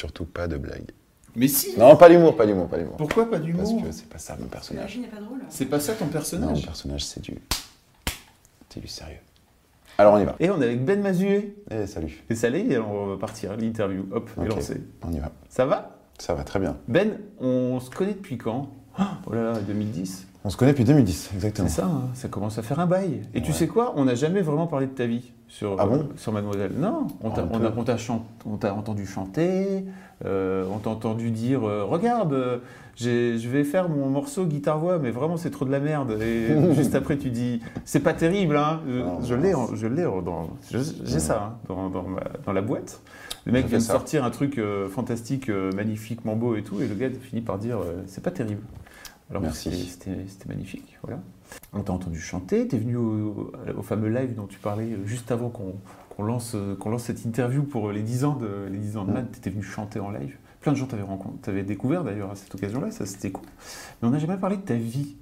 Surtout pas de blague. Mais si Non, pas d'humour, pas d'humour, pas d'humour. Pourquoi pas Parce d'humour que c'est pas ça mon personnage. n'est pas drôle. C'est pas ça ton Non, mon personnage personnage, c'est du. C'est du sérieux. Alors on y va. Et on est avec Ben Mazué. Eh, salut. Et ça l'est, et alors on va partir, l'interview, hop, est Ok, lancée. On y va. Ça va? Ça va très bien. Ben, on se connaît depuis quand? Oh là là, 2010. On se connaît depuis 2010, exactement. C'est ça, hein, ça commence à faire un bail. Et tu sais quoi On n'a jamais vraiment parlé de ta vie sur, Ah bon? euh, sur Mademoiselle. Non, on t'a Un on peu. a- on t'a chan- on t'a entendu chanter, euh, on t'a entendu dire euh, Regarde, je vais faire mon morceau guitare-voix, mais vraiment c'est trop de la merde. Et juste après, tu dis C'est pas terrible, hein Je, l'ai, en- je l'ai J'ai ça hein, dans, dans ma- dans la boîte. Le mec vient de sortir un truc fantastique, magnifiquement beau et tout, et le gars finit par dire C'est pas terrible. Alors Merci. c'était- magnifique, voilà. On t'a entendu chanter, t'es venu au, au fameux live dont tu parlais euh, juste avant qu'on qu'on lance, euh, qu'on lance cette interview pour les 10 ans de, les 10 ans de. MAD, t'étais venu chanter en live. Plein de gens t'avaient rencontré, découvert d'ailleurs à cette occasion-là, ça c'était cool. Mais on n'a jamais parlé de ta vie.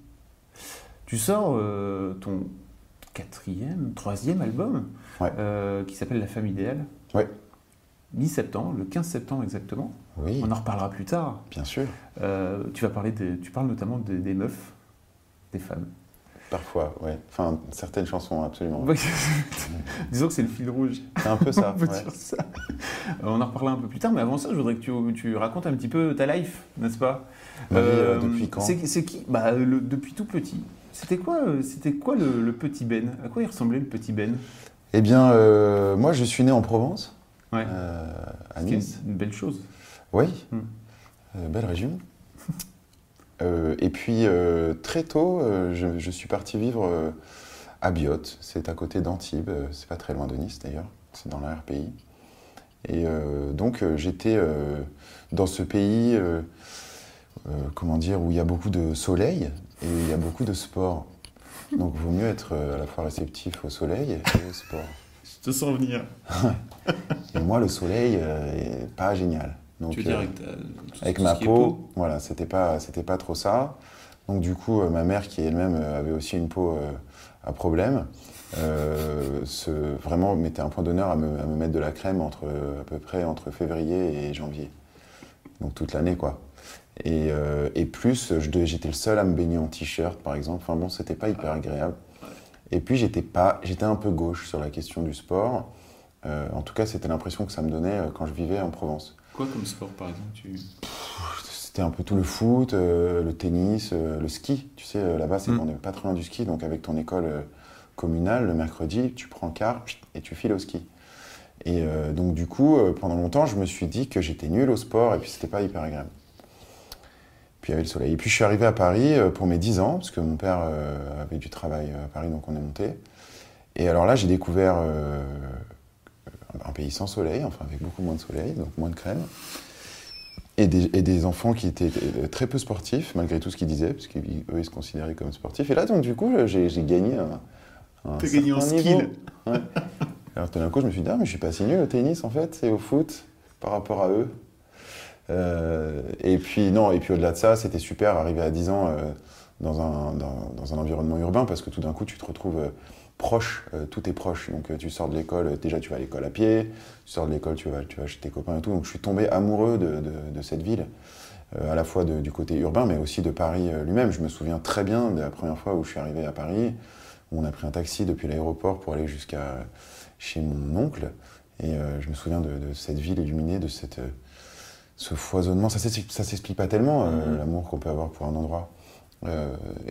Tu sors euh, ton quatrième, troisième album, Ouais. euh, qui s'appelle La Femme Idéale. Ouais. Mi-septembre, le 15 septembre exactement. Oui, On en reparlera plus tard. bien sûr. Euh, tu vas parler des, tu parles notamment des, des meufs, des femmes. Parfois, ouais. Enfin, certaines chansons, absolument. Disons que c'est le fil rouge. C'est un peu ça. On peut ouais. dire ça. Euh, On en reparlera un peu plus tard, mais avant ça, je voudrais que tu, tu racontes un petit peu ta life, n'est-ce pas? Euh, depuis quand? C'est c'est qui? Bah, le- Depuis tout petit. C'était quoi, c'était quoi le, le petit Ben? À quoi il ressemblait le petit Ben? Eh bien, euh, moi, je suis né en Provence, Ouais. euh, à Nice. une belle chose. Oui, Hmm. Euh, belle région. Euh, et puis, euh, très tôt, euh, je, je suis parti vivre à Biot. C'est à côté d'Antibes. C'est pas très loin de Nice, d'ailleurs. C'est dans la RPI. Et donc, j'étais dans ce pays, comment dire, où il y a beaucoup de soleil et il y a beaucoup de sport. Donc, il vaut mieux être à la fois réceptif au soleil et au sport. Je te sens venir. Et moi, le soleil, euh, est pas génial. Donc, tu veux dire avec, ta- tout- avec tout ma est peau, voilà, c'était pas, c'était pas trop ça. Donc du coup, euh, ma mère, qui elle-même euh, avait aussi une peau euh, à problème, euh, se, vraiment mettait un point d'honneur à me, à me mettre de la crème entre à peu près entre février et janvier. Donc toute l'année, quoi. Et, euh, et plus, j'étais le seul à me baigner en t-shirt, par exemple. Enfin bon, c'était pas hyper agréable. Et puis j'étais pas, j'étais un peu gauche sur la question du sport. Euh, en tout cas, c'était l'impression que ça me donnait quand je vivais en Provence. Quoi comme sport, par exemple tu... C'était un peu tout le foot, euh, le tennis, euh, le ski. Tu sais, euh, là-bas, c'est Mm. on n'est pas très loin du ski. Donc, avec ton école communale, le mercredi, tu prends le car et tu files au ski. Et donc, du coup, pendant longtemps, je me suis dit que j'étais nul au sport et puis c'était pas hyper agréable. Puis il y avait le soleil. Et puis, je suis arrivé à Paris pour mes 10 ans, parce que mon père avait du travail à Paris, donc on est monté. Et alors là, j'ai découvert euh, un pays sans soleil, enfin avec beaucoup moins de soleil, donc moins de crème et des, et des enfants qui étaient euh, très peu sportifs, malgré tout ce qu'ils disaient, parce qu'eux, ils se considéraient comme sportifs. Et là, donc, du coup, j'ai j'ai gagné un, un T'as gagné en skill. Ouais. Alors, tout d'un coup, je me suis dit, ah, mais je suis pas si nul au tennis, en fait, et au foot, par rapport à eux. Euh, et puis, non, et puis au-delà de ça, c'était super, arriver à 10 ans euh, dans, un, dans, dans un environnement urbain, parce que tout d'un coup, tu te retrouves euh, proche, euh, tout est proche. Donc, euh, tu sors de l'école, euh, déjà, tu vas à l'école à pied, tu sors de l'école, tu vas, tu vas chez tes copains et tout. Donc, je suis tombé amoureux de, de, de cette ville, à la fois de- du côté urbain, mais aussi de Paris lui-même. Je me souviens très bien de la première fois où je suis arrivé à Paris, où on a pris un taxi depuis l'aéroport pour aller jusqu'à chez mon oncle. Et je me souviens de, cette ville illuminée, de cette, ce foisonnement. Ça ça s'explique pas tellement, Mhm. l'amour qu'on peut avoir pour un endroit.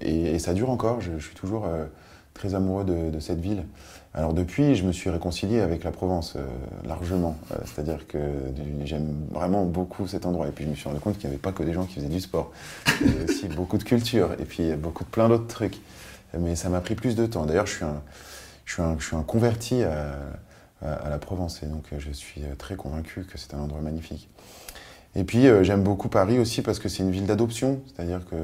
Et, et ça dure encore. Je, je suis toujours très amoureux de, cette ville. Alors depuis, je me suis réconcilié avec la Provence euh, largement. Euh, C'est-à-dire que j'aime vraiment beaucoup cet endroit. Et puis je me suis rendu compte qu'il n'y avait pas que des gens qui faisaient du sport. Il y avait aussi beaucoup de culture et puis beaucoup de plein d'autres trucs. Mais ça m'a pris plus de temps. D'ailleurs, je suis un, converti à, la Provence et donc je suis très convaincu que c'est un endroit magnifique. Et puis euh, j'aime beaucoup Paris aussi parce que c'est une ville d'adoption. C'est-à-dire que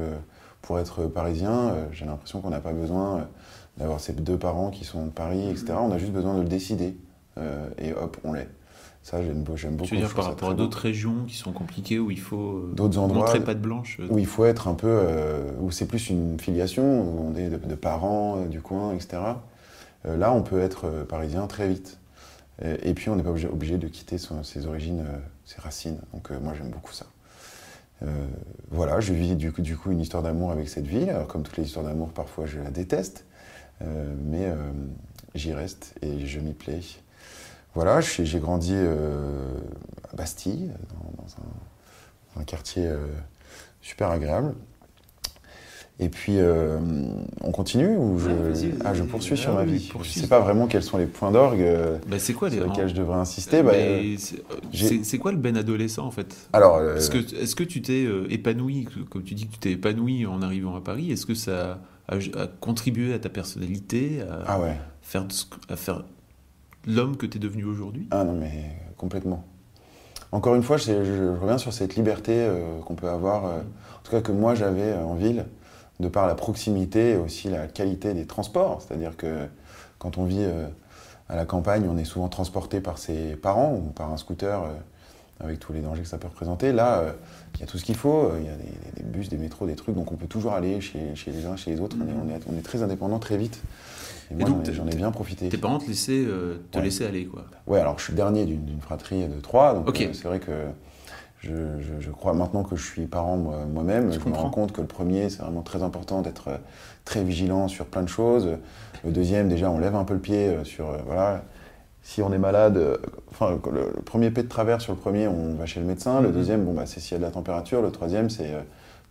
pour être parisien, j'ai l'impression qu'on n'a pas besoin d'avoir ses deux parents qui sont de Paris, etc. On a juste besoin de le décider. Euh, et hop, on l'est. Ça, j'aime beau- j'aime beaucoup. Tu veux dire par rapport à d'autres régions qui sont compliquées où il faut euh, D'autres endroits montrer patte blanche euh, où il faut être un peu, euh, où c'est plus une filiation, où on est de, de parents euh, du coin, etc. Là, on peut être parisien très vite. Et, et puis, on n'est pas obligé, obligé de quitter son- ses origines, ses racines. Donc, moi, j'aime beaucoup ça. Voilà, je vis du coup, du coup une histoire d'amour avec cette ville. Alors, comme toutes les histoires d'amour, parfois, je la déteste. Euh, mais euh, j'y reste et je m'y plais. Voilà, j'ai grandi euh, à Bastille, dans, dans un, un quartier super agréable. Et puis, euh, on continue ou je, Ouais, ah, je poursuis Ah sur ma oui, vie Je poursuis. sais pas vraiment quels sont les points d'orgue euh, bah, quoi sur lesquels je devrais insister. Bah, euh, c'est- quoi le ben adolescent en fait? Alors, Est-ce que, que tu t'es épanoui, comme tu dis que tu t'es épanoui en arrivant à Paris, est-ce que ça a contribué à ta personnalité, à ah ouais, faire, à l'homme que tu es devenu aujourd'hui ah non mais complètement. Encore une fois, je, je- je reviens sur cette liberté euh, qu'on peut avoir, euh, en tout cas que moi j'avais euh, en ville, de par la proximité et aussi la qualité des transports. C'est-à-dire que quand on vit à la campagne, on est souvent transporté par ses parents ou par un scooter avec tous les dangers que ça peut représenter. Là, euh, il y a tout ce qu'il faut. euh, Il y a des, des bus, des métros, des trucs, donc on peut toujours aller chez, chez les uns, chez les autres. On, est, on, est, on est très indépendant très vite. Et moi, donc, j'en ai- bien profité. Tes parents te laissaient, euh, te Ouais. laissaient aller, quoi. Ouais, alors je suis le dernier d'une fratrie de trois, donc euh, c'est vrai que je, je- je crois maintenant que je suis parent moi- moi-même, Je je, me rends compte que le premier, c'est vraiment très important d'être très vigilant sur plein de choses. Le deuxième, déjà, on lève un peu le pied sur, voilà, si on est malade, euh, enfin, le, le premier pied de travers sur le premier, on va chez le médecin. Le Mhm. deuxième, bon, bah, c'est s'il y a de la température. Le troisième, c'est euh,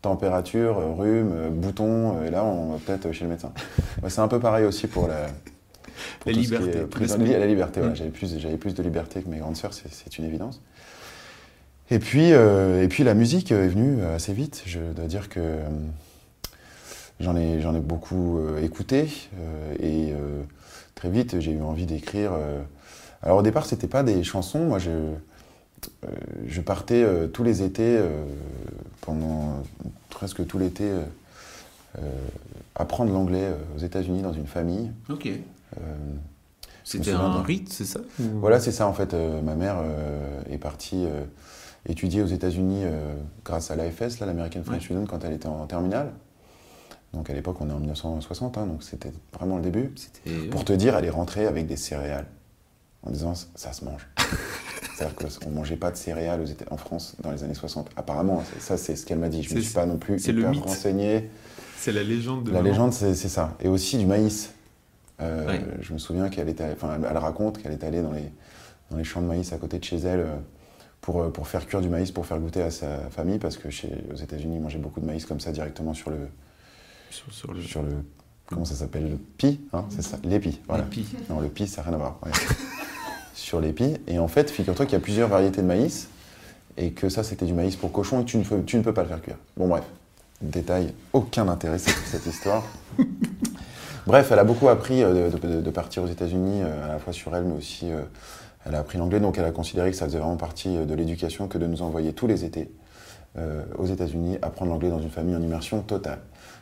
température, euh, rhume, bouton, et là, on va peut-être chez le médecin. C'est un peu pareil aussi pour la, pour est, liberté, la liberté, voilà. Mm. J'avais plus, j'avais plus de liberté que mes grandes sœurs, c'est, une évidence. Et puis, euh, et puis la musique est venue assez vite. Je dois dire que j'en ai, j'en ai beaucoup écouté et très vite j'ai eu envie d'écrire. Alors au départ, c'était pas des chansons. Moi, je, euh, je partais euh, tous les étés euh, pendant presque tout l'été apprendre l'anglais aux États-Unis dans une famille. Ok. C'était un rite, c'est ça? Voilà, c'est ça en fait. Ma mère est partie étudier aux États-Unis grâce à l'AFS, l'American French Union, quand elle était en terminale. Donc à l'époque, on est en 1960, hein, donc c'était vraiment le début. Pour te dire, elle est rentrée avec des céréales en disant ça se mange. C'est-à-dire qu'on ne mangeait pas de céréales aux en France dans les années 60. Apparemment, ça c'est ce qu'elle m'a dit. Je ne suis pas non plus le hyper mythe. renseigné. C'est la légende de La maman. légende, c'est ça. Et aussi du maïs. Euh, Ouais. Je me souviens qu'elle était, enfin, elle, elle raconte qu'elle est allée dans les, dans les champs de maïs à côté de chez elle euh, pour, euh, pour faire cuire du maïs, pour faire goûter à sa famille, parce que chez, aux États-Unis, ils mangeaient beaucoup de maïs comme ça directement sur le, Sur, sur le. sur le, comment ça s'appelle, le pi, hein, c'est ça, l'épi. Voilà. Non, le pi, ça n'a rien à voir. ouais. sur l'épi. Et en fait, figure-toi qu'il y a plusieurs variétés de maïs, et que ça, c'était du maïs pour cochon, et tu ne, peux, tu ne peux pas le faire cuire. Bon, bref. Détail, aucun intérêt cette, cette histoire. Bref, elle a beaucoup appris euh, de, de- de partir aux États-Unis, euh, à la fois sur elle, mais aussi euh, elle a appris l'anglais, donc elle a considéré que ça faisait vraiment partie de l'éducation que de nous envoyer tous les étés euh, aux États-Unis apprendre l'anglais dans une famille en immersion totale.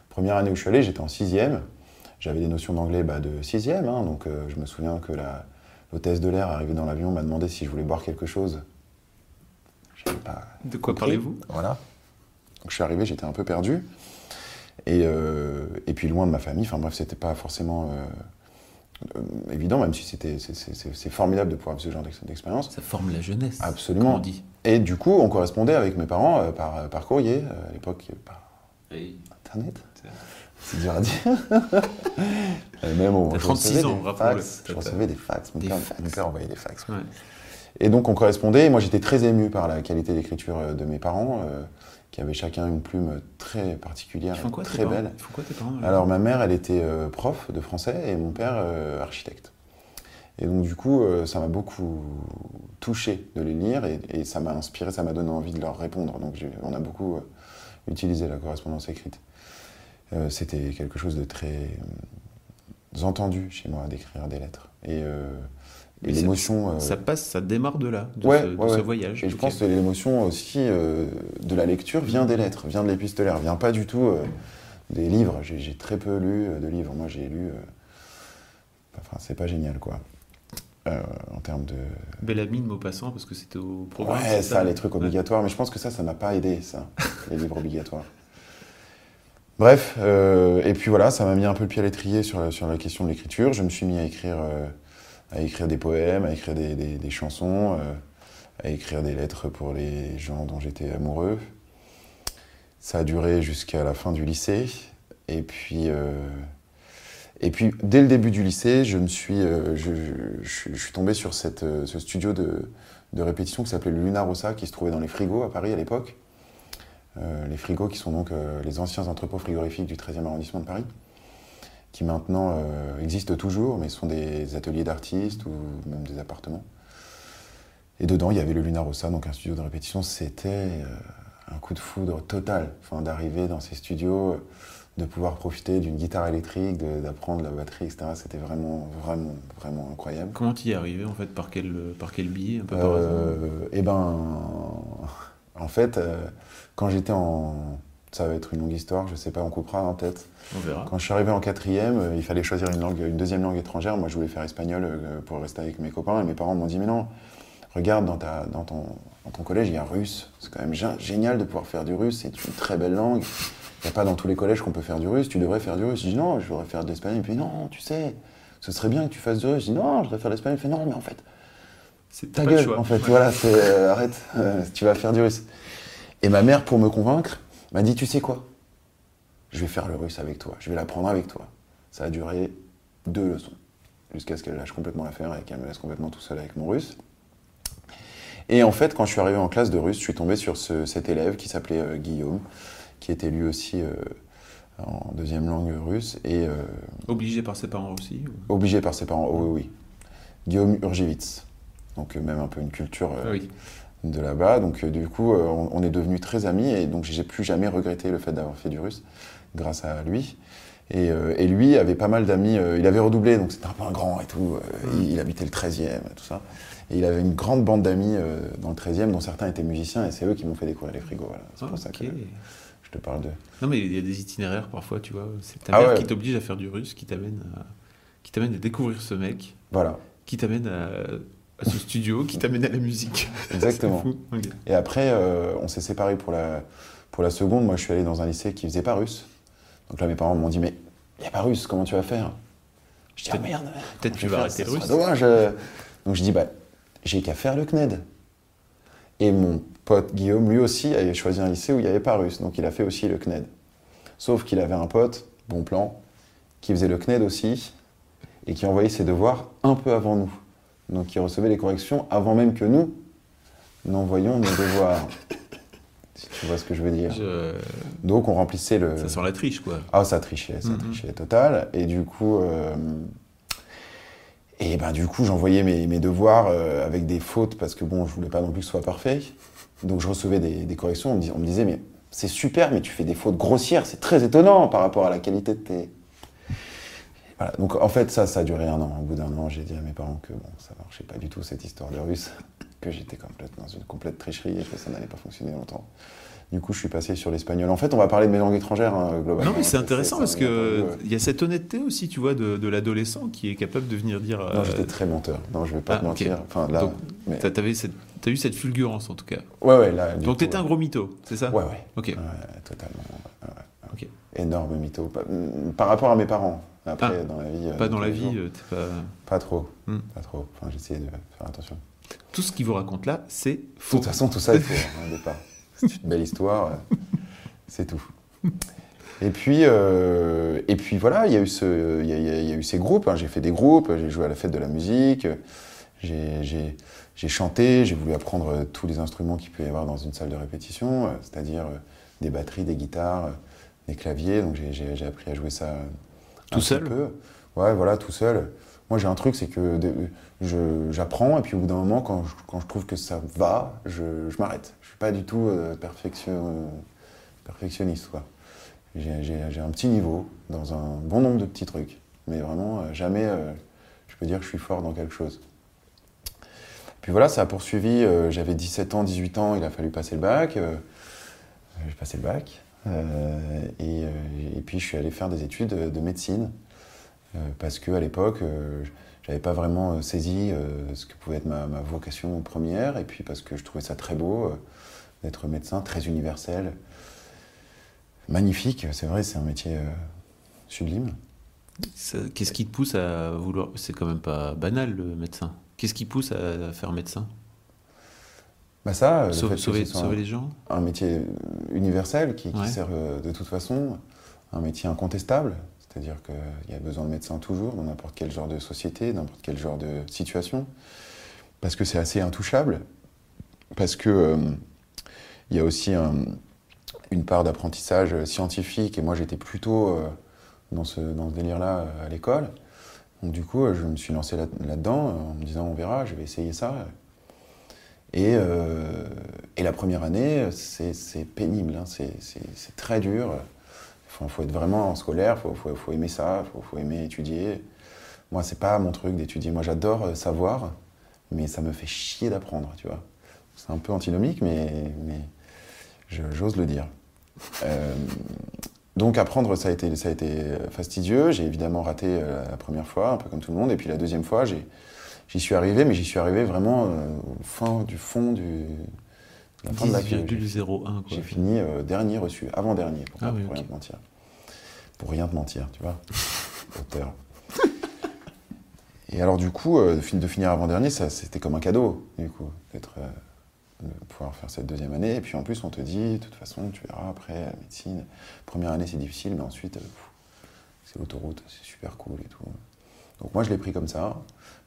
Première année où je suis allé, j'étais en sixième. J'avais des notions d'anglais bah, de sixième, hein, donc euh, je me souviens que la l'hôtesse de l'air arrivée dans l'avion m'a demandé si je voulais boire quelque chose. Je savais pas De quoi parlez-vous? Voilà. Donc je suis arrivé, j'étais un peu perdu. Et, euh, et puis loin de ma famille, enfin bref, c'était pas forcément euh, euh, évident, même si c'était c'est- formidable de pouvoir vivre ce genre d'ex- d'expérience. Ça forme la jeunesse. Absolument. comme on dit. Et du coup, on correspondait avec mes parents euh, par, par courrier, euh, à l'époque, par internet. C'est dur à dire. Et même au, T'as je 36 recevais ans, des fax, Je recevais des fax. Mon, Des père, fax. mon père envoyait des fax. Ouais. Et donc on correspondait, et moi j'étais très ému par la qualité d'écriture euh, de mes parents, euh, qui avaient chacun une plume très particulière, Ils font quoi tes très belle. Ils font quoi tes parents alors ma mère, elle était euh, prof de français et mon père euh, architecte. Et donc du coup, ça m'a beaucoup touché de les lire et, et ça m'a inspiré, ça m'a donné envie de leur répondre. Donc on a beaucoup utilisé la correspondance écrite. Euh, C'était quelque chose de très euh, entendu chez moi d'écrire des lettres. Et, euh, Et Mais ça- l'émotion. Ça passe, ça démarre de là, de, Ouais, ce, de ouais, ce ouais. voyage. Et je pense que l'émotion aussi de la lecture vient des lettres, vient de l'épistolaire, vient pas du tout des livres. J'ai très peu lu de livres. Moi, j'ai lu. Enfin, c'est pas génial, quoi. Euh, en termes de. Bellamy de Maupassant, parce que c'était au programme. Ouais, ça, les trucs Ouais. obligatoires. Mais je pense que ça, ça m'a pas aidé, ça, les livres obligatoires. Bref, euh, et puis voilà, ça m'a mis un peu le pied à l'étrier sur, la- question de l'écriture. Je me suis mis à écrire, euh, des poèmes, à écrire des, chansons, euh, à écrire des lettres pour les gens dont j'étais amoureux. Ça a duré jusqu'à la fin du lycée. Et puis, et puis dès le début du lycée, je me suis, tombé sur cette, ce studio de, de répétition qui s'appelait Luna Rossa, qui se trouvait dans les frigos à Paris à l'époque. Euh, les frigos qui sont donc euh, les anciens entrepôts frigorifiques du 13e arrondissement de Paris, qui maintenant euh, existent toujours, mais sont des ateliers d'artistes ou même des appartements. Et dedans, il y avait le Luna Rossa, donc un studio de répétition. C'était un coup de foudre total, enfin, d'arriver dans ces studios, de pouvoir profiter d'une guitare électrique, d'apprendre la batterie, etc. C'était vraiment, vraiment, vraiment incroyable. Comment tu y es arrivé, en fait Par quel, par quel biais un peu par hasard? Euh, eh ben, en fait, euh, quand j'étais en... Ça va être une longue histoire, je sais pas, on coupera en tête. On verra. Quand je suis arrivé en quatrième, euh, il fallait choisir une, langue, une deuxième langue étrangère. Moi, je voulais faire espagnol euh, pour rester avec mes copains. Et mes parents m'ont dit, mais non, regarde, dans, ta, dans, ton, dans ton collège, il y a russe. C'est quand même gé- génial de pouvoir faire du russe. C'est une très belle langue. Il n'y a pas dans tous les collèges qu'on peut faire du russe. Tu devrais faire du russe. Je dis, non, je voudrais faire de l'espagnol. Me fait, non, tu sais, ce serait bien que tu fasses du russe. Je dis, non, je voudrais faire de l'espagnol. Il fait, non, mais en fait, C'est ta gueule, en fait, Ouais. voilà, c'est, euh, arrête, euh, tu vas faire du russe. Et ma mère, pour me convaincre, m'a dit, tu sais quoi? Je vais faire le russe avec toi, je vais l'apprendre avec toi. Ça a duré deux leçons, jusqu'à ce qu'elle lâche complètement l'affaire et qu'elle me laisse complètement tout seul avec mon russe. Et en fait, quand je suis arrivé en classe de russe, je suis tombé sur ce- cet élève qui s'appelait euh, Guillaume, qui était lui aussi euh, en deuxième langue russe, et euh, Obligé par ses parents aussi ou- obligé par ses parents, oh oui, oui. Guillaume Urgivitz, donc même un peu une culture Ah oui. De là-bas. Donc, euh, du coup, euh, on, on est devenus très amis et donc j'ai plus jamais regretté le fait d'avoir fait du russe grâce à lui. Et, euh, et lui avait pas mal d'amis. euh, il avait redoublé, donc c'était un peu un grand et tout. euh, il, il habitait le 13e, tout ça. Et il avait une grande bande d'amis dans le 13e, dont certains étaient musiciens et c'est eux qui m'ont fait découvrir les frigos. Voilà. C'est Ah, pour ça que je te parle de. Non, mais il y a des itinéraires parfois, tu vois. C'est ta Ah mère ouais. qui t'oblige à faire du russe, qui t'amène à, qui t'amène à découvrir ce mec, Voilà, qui t'amène à, à ce studio, qui t'amène à la musique. exactement. Fou. Et après, euh, on s'est séparés pour la, pour la seconde. Moi, je suis allé dans un lycée qui faisait pas russe. Donc là, mes parents m'ont dit, mais il n'y a pas russe, comment tu vas faire? Je dis, ah merde. Peut-être tu vas arrêter russe. dommage. euh. Donc je dis, bah, j'ai qu'à faire le CNED. Et mon pote Guillaume, lui aussi, avait choisi un lycée où il n'y avait pas russe. Donc il a fait aussi le CNED. Sauf qu'il avait un pote, bon plan, qui faisait le CNED aussi et qui envoyait ses devoirs un peu avant nous. Donc il recevait les corrections avant même que nous n'envoyions nos devoirs. si tu vois ce que je veux dire. Je- Donc on remplissait le. Ça sent la triche, quoi. Ah, ça trichait, ça Mhm. trichait total. Et du coup, euh, et ben du coup, j'envoyais mes, mes devoirs euh, avec des fautes parce que bon, je voulais pas non plus que ce soit parfait. Donc je recevais des, des corrections. On me, dis- on me disait, mais c'est super, mais tu fais des fautes grossières. C'est très étonnant par rapport à la qualité de tes. Voilà. Donc en fait, ça, ça a duré un an. Au bout d'un an, j'ai dit à mes parents que bon, ça marchait pas du tout cette histoire de russe, que j'étais complète dans une complète tricherie et que ça n'allait pas fonctionner longtemps. Du coup, je suis passé sur l'espagnol. En fait, on va parler de mes langues étrangères, hein, globalement. Non, mais c'est intéressant parce ça que revient un peu, il y a cette honnêteté aussi, tu vois, de, de l'adolescent qui est capable de venir dire. euh, Non, euh, j'étais très menteur. Non, je vais pas ah, te mentir. Enfin, là, Donc, mais... t'as, t'avais cette- t'as eu cette fulgurance en tout cas. Ouais, ouais, là. Donc t'étais un gros mytho, c'est ça? Ouais, ouais. Ok. Ouais, totalement. ouais. Ok. Énorme mytho. Par rapport à mes parents. Après, Ah, dans la vie. euh, Pas de dans la vie, euh, t'es pas. Pas trop. Hmm. Pas trop. Enfin, j'essayais de faire attention. Tout ce qu'il vous raconte là, c'est De faux. toute façon, tout ça, il faut hein, au départ. C'est une belle histoire. euh, C'est tout. Et puis, euh, et puis voilà, il y, a eu ce, y a, y a- il y a eu ces groupes. hein. J'ai fait des groupes, j'ai joué à la fête de la musique, j'ai- chanté, j'ai voulu apprendre euh, tous les instruments qu'il peut y avoir dans une salle de répétition, euh, c'est-à-dire euh, des batteries, des guitares, euh, des claviers. Donc j'ai- appris à jouer ça euh, Tout seul peu. Ouais, voilà, tout seul. Moi, j'ai un truc, c'est que j'apprends et puis au bout d'un moment, quand je, quand je trouve que ça va, je, je m'arrête. Je suis pas du tout euh, perfection- perfectionniste, quoi. J'ai un petit niveau dans un bon nombre de petits trucs, mais vraiment euh, jamais euh, je peux dire que je suis fort dans quelque chose. Puis voilà, ça a poursuivi. euh, J'avais 17 ans, 18 ans, il a fallu passer le bac. euh, J'ai passé le bac. Euh, et, euh, et puis je suis allé faire des études de médecine. euh, parce qu'à l'époque, euh, j'avais pas vraiment saisi ce que pouvait être ma, ma vocation première. Et puis parce que je trouvais ça très beau d'être médecin, très universel. Magnifique, c'est vrai, c'est un métier sublime. Qu'est-ce qui te pousse à vouloir. C'est quand même pas banal le médecin. Qu'est-ce qui pousse à faire médecin? Bah ça, le que sauver, ce soit sauver les gens un métier universel qui, qui Ouais. sert euh, de toute façon, un métier incontestable, c'est-à-dire qu'il y a besoin de médecins toujours dans n'importe quel genre de société, n'importe quel genre de situation, parce que c'est assez intouchable, parce que euh, il y a aussi un- une part d'apprentissage scientifique, et moi j'étais plutôt euh, dans ce, dans ce délire-là à l'école. Donc du coup, je me suis lancé là- là-dedans en me disant on verra, je vais essayer ça. Et, euh, et la première année, c'est pénible, hein, c'est très dur. Il faut, être vraiment en scolaire, il faut, aimer ça, il faut, aimer étudier. Moi, c'est pas mon truc d'étudier. Moi, j'adore euh, savoir, mais ça me fait chier d'apprendre, tu vois. C'est un peu antinomique, mais, j'ose le dire. Euh, donc apprendre, ça a été, fastidieux. J'ai évidemment raté la première fois, un peu comme tout le monde. Et puis la deuxième fois, j'ai- j'y suis arrivé, mais j'y suis arrivé vraiment euh, au fin du fond du, la fin de la 10,01 quoi. j'ai fini euh, dernier reçu, avant-dernier, pour, Ah pas- oui, pour ok. rien te mentir. Pour rien te mentir, tu vois. Auteur. Et alors, du coup, euh, de fin- de finir avant-dernier, ça, c'était comme un cadeau, du coup, d'être, euh, de pouvoir faire cette deuxième année. Et puis en plus, on te dit, de toute façon, tu verras après, la médecine, première année, c'est difficile, mais ensuite, euh, c'est l'autoroute, c'est super cool et tout. Donc moi, je l'ai pris comme ça.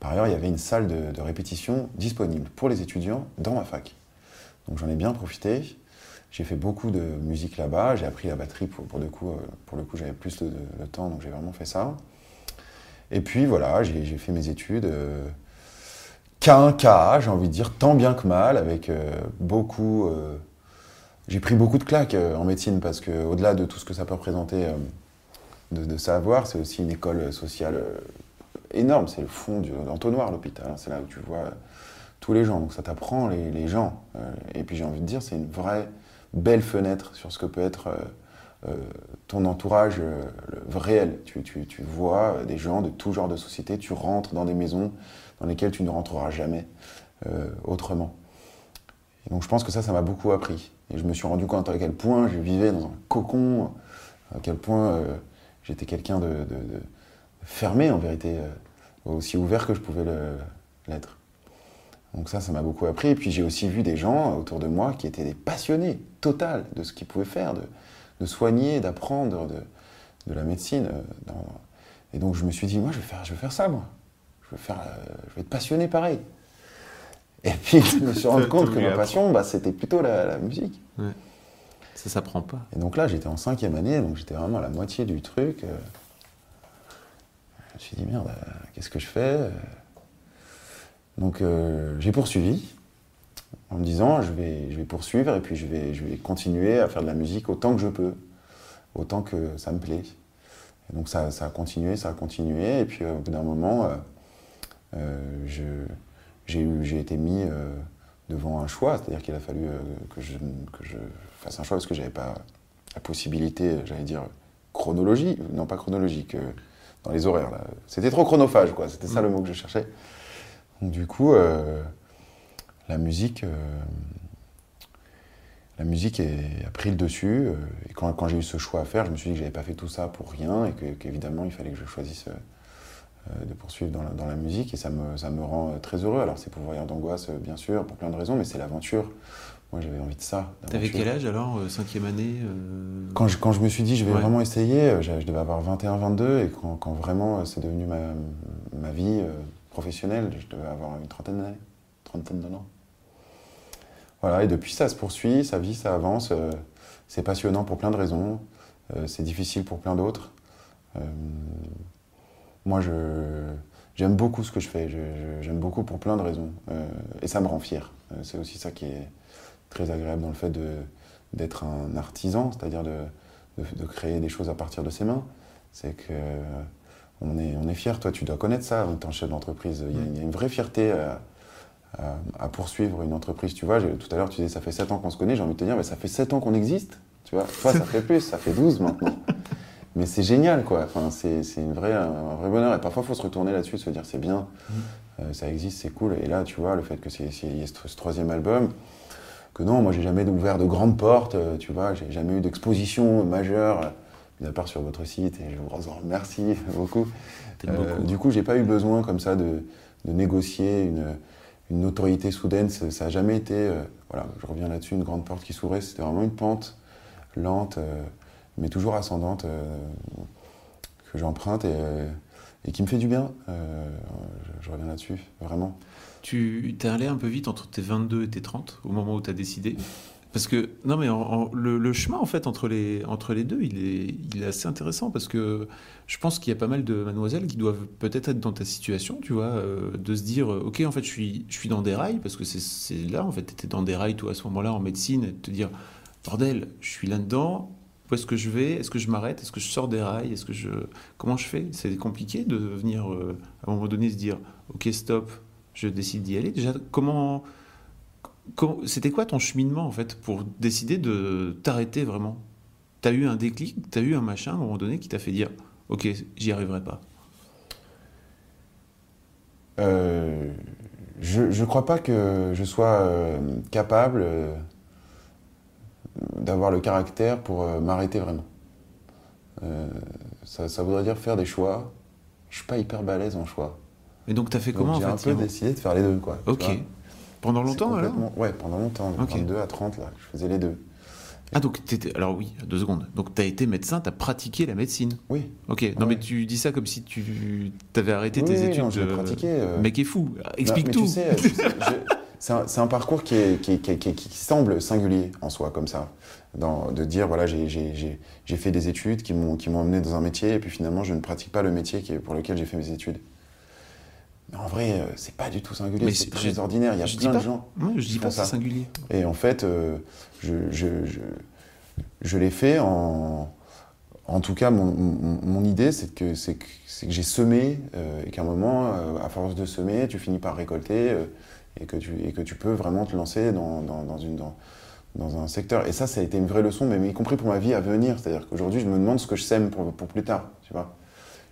Par ailleurs, il y avait une salle de, répétition disponible pour les étudiants dans ma fac. Donc j'en ai bien profité. J'ai fait beaucoup de musique là-bas. J'ai appris la batterie pour, pour, le coup, euh, pour le coup, j'avais plus de, temps, donc j'ai vraiment fait ça. Et puis voilà, j'ai fait mes études. Euh, cas cas, j'ai envie de dire, tant bien que mal, avec euh, beaucoup. euh, j'ai pris beaucoup de claques en médecine parce que, au-delà de tout ce que ça peut représenter de, savoir, c'est aussi une école sociale énorme. C'est le fond de l'entonnoir, l'hôpital. hein. C'est là où tu vois tous les gens. Donc ça t'apprend les, gens. Euh, et puis j'ai envie de dire, c'est une vraie belle fenêtre sur ce que peut être euh, euh, ton entourage euh, réel. Tu, tu- tu vois des gens de tout genre de société, tu rentres dans des maisons dans lesquelles tu ne rentreras jamais euh, autrement. Et donc je pense que ça, ça m'a beaucoup appris. Et je me suis rendu compte à quel point je vivais dans un cocon, à quel point euh, j'étais quelqu'un de fermé en vérité, euh, aussi ouvert que je pouvais l'être. Donc ça, ça m'a beaucoup appris. Et puis j'ai aussi vu des gens autour de moi qui étaient des passionnés total de ce qu'ils pouvaient faire, de, de soigner, d'apprendre, de, de la médecine. euh, dans- Et donc je me suis dit, moi, je vais faire, je vais faire ça, moi. Je vais, faire, euh, je vais être passionné pareil. Et puis je me suis rendu compte que ma passion, bah, c'était plutôt la, la musique. Ça s'apprend pas. Et donc là, j'étais en cinquième année, donc j'étais vraiment à la moitié du truc. euh. Je me suis dit, merde, qu'est-ce que je fais? Donc euh, j'ai poursuivi en me disant, je vais, je vais poursuivre et puis je vais, je vais continuer à faire de la musique autant que je peux, autant que ça me plaît. Donc ça, ça a continué, ça a continué, et puis euh, au bout d'un moment, euh, j'ai été mis devant un choix, c'est-à-dire qu'il a fallu que, je, que je fasse un choix parce que j'avais pas la possibilité, j'allais dire, chronologie, non pas chronologique, dans les horaires. C'était trop chronophage, quoi, c'était ça le mot que je cherchais. Du coup, euh, la musique, euh, la musique a pris le dessus. euh, et quand, j'ai eu ce choix à faire, je me suis dit que j'avais pas fait tout ça pour rien et qu'évidemment il fallait que je choisisse de poursuivre dans la, musique et ça me, ça me rend très heureux. Alors c'est pour voyage d'angoisse, bien sûr, pour plein de raisons, mais c'est l'aventure. Moi j'avais envie de ça. T'avais quel âge alors euh, Cinquième année euh, Quand je, quand je me suis dit je vais Ouais. vraiment essayer, euh, je, je devais avoir 21-22 et quand, quand vraiment c'est devenu ma, ma vie euh, professionnelle, je devais avoir une trentaine d'années, trentaine d'années. Voilà, et depuis ça se poursuit, ça vit, ça avance. euh, c'est passionnant pour plein de raisons, c'est difficile pour plein d'autres. Moi, je, j'aime beaucoup ce que je fais, j'aime beaucoup pour plein de raisons. et ça me rend fier. C'est aussi ça qui est très agréable dans le fait d'être un artisan, c'est-à-dire de, de, de créer des choses à partir de ses mains. C'est que on est, on est fier. Toi, tu dois connaître ça en tant que chef d'entreprise. Il y, a, il y a une vraie fierté à, à, à poursuivre une entreprise. Tu vois, tout à l'heure, tu disais, ça fait 7 ans qu'on se connaît. J'ai envie de te dire, mais ça fait 7 ans qu'on existe. Tu vois, toi, ça fait plus, ça fait 12 maintenant. Mais c'est génial, quoi. Enfin, c'est c'est une vraie, un vrai bonheur. Et parfois, il faut se retourner là-dessus, se dire, c'est bien, euh, ça existe, c'est cool. Et là, tu vois, le fait que c'est y ait ce, ce troisième album, que non, moi, j'ai jamais ouvert de grandes portes, euh, tu vois, j'ai jamais eu d'exposition majeure, euh, mis à part sur votre site, et je vous remercie beaucoup. Euh, beaucoup. du coup, j'ai pas eu besoin comme ça de, de négocier une, une notoriété soudaine. Ça ça a jamais été, voilà, je reviens là-dessus, une grande porte qui s'ouvrait. C'était vraiment une pente lente, mais toujours ascendante, que j'emprunte et, et qui me fait du bien. Je, je reviens là-dessus, vraiment. Tu t'es allé un peu vite entre tes 22 et tes 30 au moment où tu as décidé Parce que, non, mais le, chemin, en fait, entre les, entre les deux, il est, assez intéressant parce que je pense qu'il y a pas mal de mademoiselles qui doivent peut-être être dans ta situation, tu vois, euh, de se dire, euh, OK, en fait, je suis, je suis dans des rails parce que c'est- c'est là, en fait, tu étais dans des rails, toi, à ce moment-là, en médecine, et de te dire, bordel, je suis là-dedans. Où est-ce que je vais Est-ce que je m'arrête Est-ce que je sors des rails Est-ce que je comment je fais? C'est compliqué de venir euh, à un moment donné se dire ok stop, je décide d'y aller. Déjà comment, c'était quoi ton cheminement en fait pour décider de t'arrêter vraiment? T'as eu un déclic, t'as eu un machin à un moment donné qui t'a fait dire ok j'y arriverai pas? Euh, je ne crois pas que je sois euh, capable euh, d'avoir le caractère pour m'arrêter vraiment. Ça, ça voudrait dire faire des choix. Je suis pas hyper balèze en choix. Et donc t'as fait Donc, comment en J'ai fait un peu décidé de faire les deux. Quoi, tu Ok. Pendant longtemps alors Ouais, pendant longtemps. De Ok. 22 à 30, là, je faisais les deux. Ah donc t'étais alors oui deux secondes. Donc t'as été médecin, t'as pratiqué la médecine. Oui. Ok. Non Ouais. mais tu dis ça comme si tu t'avais arrêté Oui, tes oui, études. non, je euh, pratiqué, euh. Mec est fou. Explique tout. Tu sais, tu sais, c'est un, parcours qui, est- semble singulier en soi, comme ça. Dans, de dire, voilà, j'ai- j'ai j'ai- j'ai fait des études qui m'ont qui m'ont amené dans un métier, et puis finalement, je ne pratique pas le métier pour lequel j'ai fait mes études. Mais en vrai, euh, c'est pas du tout singulier, c'est très ordinaire. Il y a je plein de pas. gens. Ouais, je dis pas font que c'est ça. singulier. Et en fait, euh, je, je, je, je l'ai fait en. En tout cas, mon, mon- mon idée, c'est que, que, j'ai semé, euh, et qu'à un moment, euh, à force de semer, tu finis par récolter, et, que tu, et que tu peux vraiment te lancer dans, dans, dans une, dans, dans un secteur. Et ça, ça a été une vraie leçon, y compris pour ma vie à venir. C'est-à-dire qu'aujourd'hui, je me demande ce que je sème pour, pour plus tard, tu vois.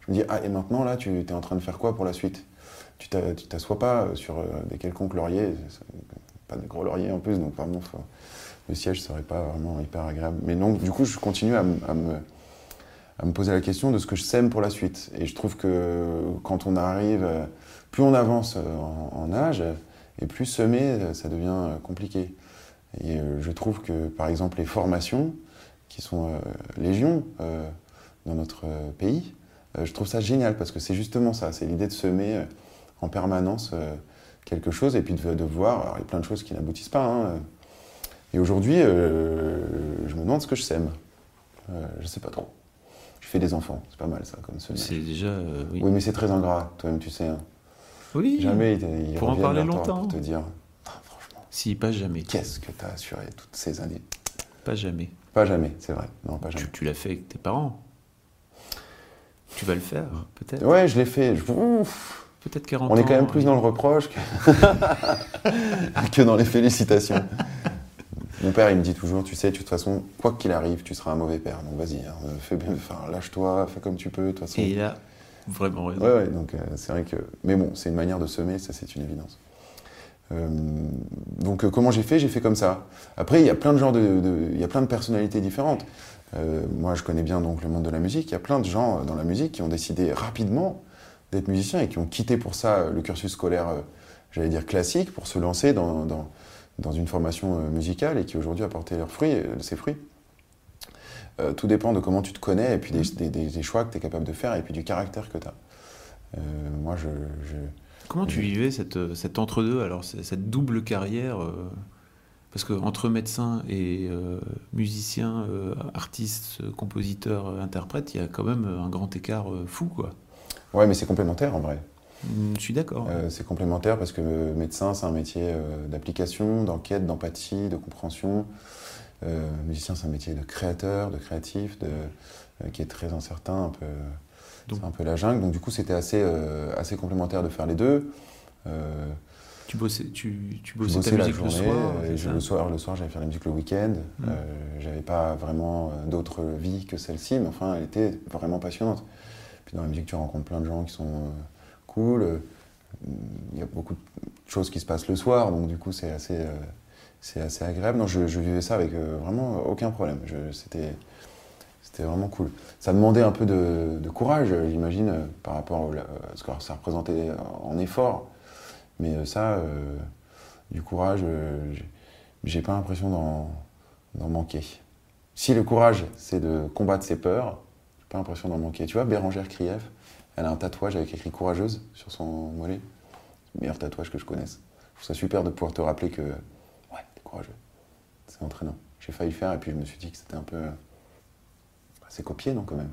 Je me dis, ah, et maintenant, là, tu es en train de faire quoi pour la suite? Tu t'assois pas euh, sur euh, des quelconques lauriers, pas des gros lauriers en plus, donc vraiment, faut- le siège serait pas vraiment hyper agréable. Mais donc, du coup, je continue à, me, à me poser la question de ce que je sème pour la suite. Et je trouve que quand on arrive, euh, plus on avance euh, en, âge, et plus semer, euh, ça devient euh, compliqué. Et euh, je trouve que, par exemple, les formations, qui sont euh, légion euh, dans notre euh, pays, euh, je trouve ça génial parce que c'est justement ça, c'est l'idée de semer euh, en permanence euh, quelque chose et puis de, de voir, alors il y a plein de choses qui n'aboutissent pas. hein. et aujourd'hui, euh, je me demande ce que je sème. Euh, je sais pas trop. Je fais des enfants, c'est pas mal ça comme semage. C'est déjà oui. Oui, mais c'est très ingrat, toi-même tu sais. hein. Oui. Jamais ils, ils Pour en parler longtemps. pour te dire, Ah, franchement, Si pas jamais. qu'est-ce que t'as assuré toutes ces années? Pas jamais. Pas jamais, c'est vrai. Non, pas Tu, jamais. tu l'as fait avec tes parents. Tu vas le faire, peut-être. Ouais, je l'ai fait. Je- Ouf. Peut-être 40 On est quand même plus dans le reproche que, que dans les félicitations. Mon père, il me dit toujours, tu sais, de toute façon, quoi qu'il arrive, tu seras un mauvais père. Donc vas-y, hein, fais bien, enfin, lâche-toi, fais comme tu peux, de toute façon. Et il a vraiment raison. Ouais, ouais, donc euh, c'est vrai que. Mais bon, c'est une manière de semer, ça c'est une évidence. Euh, donc euh, comment j'ai fait? J'ai fait comme ça. Après, il y a plein de genres de, il y a plein de personnalités différentes. Euh, moi, je connais bien donc le monde de la musique. Il y a plein de gens euh, dans la musique qui ont décidé rapidement d'être musiciens et qui ont quitté pour ça euh, le cursus scolaire, euh, j'allais dire classique, pour se lancer dans, dans, dans une formation euh, musicale et qui aujourd'hui a porté leurs fruits, ses fruits. Euh, tout dépend de comment tu te connais et puis des, des- des- des choix que tu es capable de faire et puis du caractère que tu as. moi, je, je- Comment tu vivais cette, cet entre-deux, alors cette double carrière euh, Parce que entre médecin et musicien, artiste, compositeur, interprète, il y a quand même un grand écart fou, quoi. Ouais, mais c'est complémentaire en vrai. Mm, Je suis d'accord. Euh, c'est complémentaire parce que médecin, c'est un métier euh, d'application, d'enquête, d'empathie, de compréhension. Euh, musicien, c'est un métier de créateur, de créatif, de, qui est très incertain, un peu, c'est un peu la jungle. Donc du coup, c'était assez, assez complémentaire de faire les deux. Tu bossais, tu, tu bossais, bossais ta la musique journée, le soir et je- le soir, le soir j'allais faire la musique le week-end. Mm. J'avais pas vraiment d'autre vie que celle-ci, mais enfin elle était vraiment passionnante. Dans la musique tu rencontres plein de gens qui sont euh, cool. Il y a beaucoup de choses qui se passent le soir, donc du coup c'est assez, euh, assez agréable. Je, vivais ça avec euh, vraiment aucun problème. C'était vraiment cool. Ça demandait un peu de, de courage, j'imagine, par rapport à ce que ça représentait en effort. Mais ça, du courage, j'ai- pas l'impression d'en manquer. Si le courage, c'est de combattre ses peurs, pas l'impression d'en manquer. Tu vois, Bérangère Krief, elle a un tatouage avec écrit courageuse sur son mollet. Le meilleur tatouage que je connaisse. Je trouve ça super de pouvoir te rappeler que, ouais, t'es courageux. C'est entraînant. J'ai failli faire et puis je me suis dit que c'était un peu. bah, c'est copié, non, quand même.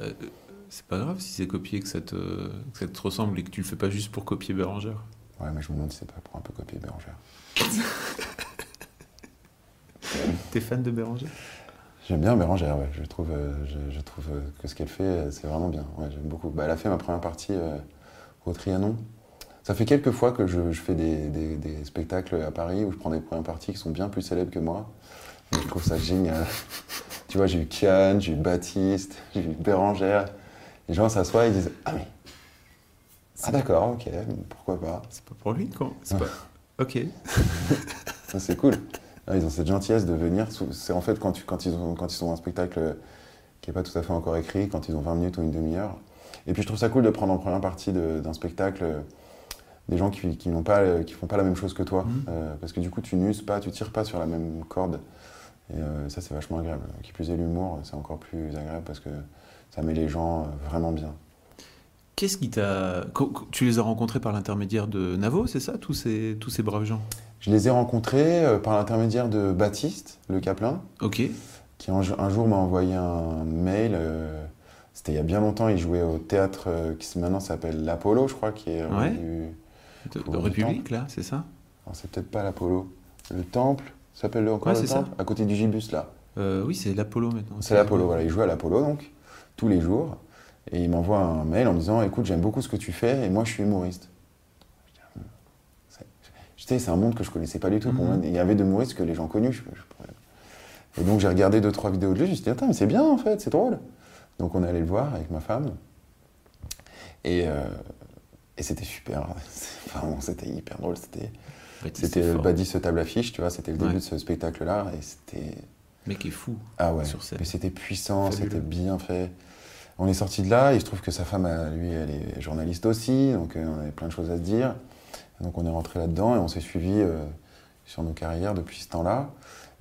Euh, c'est pas grave si c'est copié, que ça, te, que ça te ressemble et que tu le fais pas juste pour copier Bérangère. Ouais, mais je me demande si c'est pas pour un peu copier Bérangère. T'es fan de Bérangère J'aime bien Bérangère, ouais. Je trouve, euh, je, je trouve euh, que ce qu'elle fait, c'est vraiment bien. Ouais, j'aime beaucoup. Bah, elle a fait ma première partie euh, au Trianon. Ça fait quelques fois que je, je fais des, des- des spectacles à Paris où je prends des premières parties qui sont bien plus célèbres que moi. Je trouve ça génial. tu vois, j'ai eu Kian, j'ai eu Baptiste, j'ai eu Bérangère. Les gens s'assoient et ils disent Ah, mais. Ah, d'accord, ok, pourquoi pas. C'est pas pour lui, quoi. C'est pas... Ok. Ça, C'est cool. Ah, Ils ont cette gentillesse de venir. C'est en fait quand, tu, quand, ils ont, quand ils un spectacle qui n'est pas tout à fait encore écrit, quand ils ont 20 minutes ou une demi-heure. Et puis je trouve ça cool de prendre en première partie d'un spectacle des gens qui, qui n'ont pas, qui font pas la même chose que toi. Mhm. Euh, parce que du coup, tu n'uses pas, tu tires pas sur la même corde. Et euh, ça, c'est vachement agréable. Qui plus est l'humour, c'est encore plus agréable parce que ça met les gens euh, vraiment bien. Qu'est-ce qui t'a. Tu les as rencontrés par l'intermédiaire de Navo, c'est ça, tous ces, tous ces braves gens? Je les ai rencontrés euh, par l'intermédiaire de Baptiste, le Caplin. Ok. qui un, jour m'a envoyé un mail. C'était il y a bien longtemps, il jouait au théâtre qui maintenant s'appelle l'Apollo, je crois, qui est Ouais. du- De, République, là, c'est ça? C'est peut-être pas l'Apollo. Le Temple, s'appelle le- encore Ouais, le c'est Temple À côté du Gibus, là. Euh, Oui, c'est l'Apollo maintenant. C'est l'Apollo, voilà. Il jouait à l'Apollo, donc, tous les jours. Et il m'envoie un mail en me disant Écoute, j'aime beaucoup ce que tu fais, et moi, je suis humoriste. Je dis, Hum, c'est- un monde que je connaissais pas du tout. Pour Mhm. moi, il y avait de humoristes que les gens connus. je- je pourrais- Et donc, j'ai regardé deux, trois vidéos de lui. Je me suis dit Attends, mais c'est bien, en fait, c'est drôle. Donc, on est allé le voir avec ma femme. Et, euh, et c'était super. Enfin, bon, c'était hyper drôle. C'était. C'était. Badis table affiche, tu vois, c'était le début Ouais. de ce spectacle-là, et c'était... Mec est fou. Ah ouais, Sur scène. mais c'était puissant, c'était bien fait. On est sorti de là, il se trouve que sa femme, a- lui, elle est journaliste aussi, donc euh, on avait plein de choses à se dire. Donc on est rentré là-dedans et on s'est suivi sur nos carrières depuis ce temps-là.